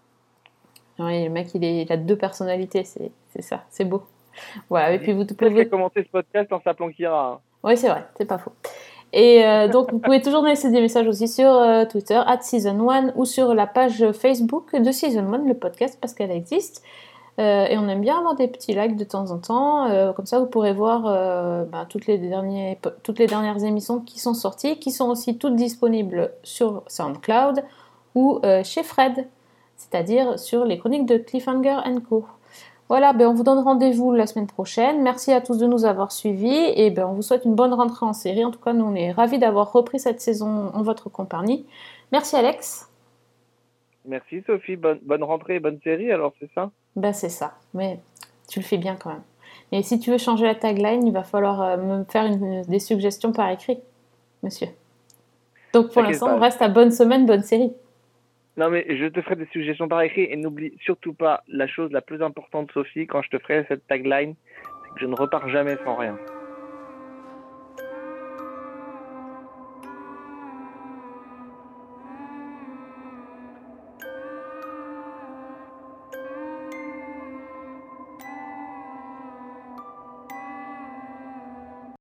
Ouais, le mec, il, est, il a deux personnalités, c'est c'est ça, c'est beau. Voilà, et puis vous pouvez. j'ai commencé ce podcast en s'appelant Kira. hein. Oui, c'est vrai, c'est pas faux. Et euh, donc, vous pouvez toujours nous laisser des messages aussi sur euh, Twitter, at Season1, ou sur la page Facebook de Season 1, le podcast, parce qu'elle existe. Euh, et on aime bien avoir des petits likes de temps en temps. euh, comme ça, vous pourrez voir euh, ben, toutes, les dernières émissions qui sont sorties, qui sont aussi toutes disponibles sur SoundCloud ou chez Fred, c'est-à-dire sur les chroniques de Cliffhanger Co. Voilà, ben on vous donne rendez-vous la semaine prochaine. Merci à tous de nous avoir suivis et ben on vous souhaite une bonne rentrée en série. En tout cas, nous on est ravis d'avoir repris cette saison en votre compagnie. Merci Alex. Merci Sophie, bonne, bonne rentrée, bonne série, alors c'est ça? Ben c'est ça, mais tu le fais bien quand même. Et si tu veux changer la tagline, il va falloir euh, me faire une- des suggestions par écrit, monsieur. Donc pour l'instant, pas. on reste à bonne semaine, bonne série. Non, mais je te ferai des suggestions par écrit et n'oublie surtout pas la chose la plus importante, Sophie, quand je te ferai cette tagline, c'est que je ne repars jamais sans rien.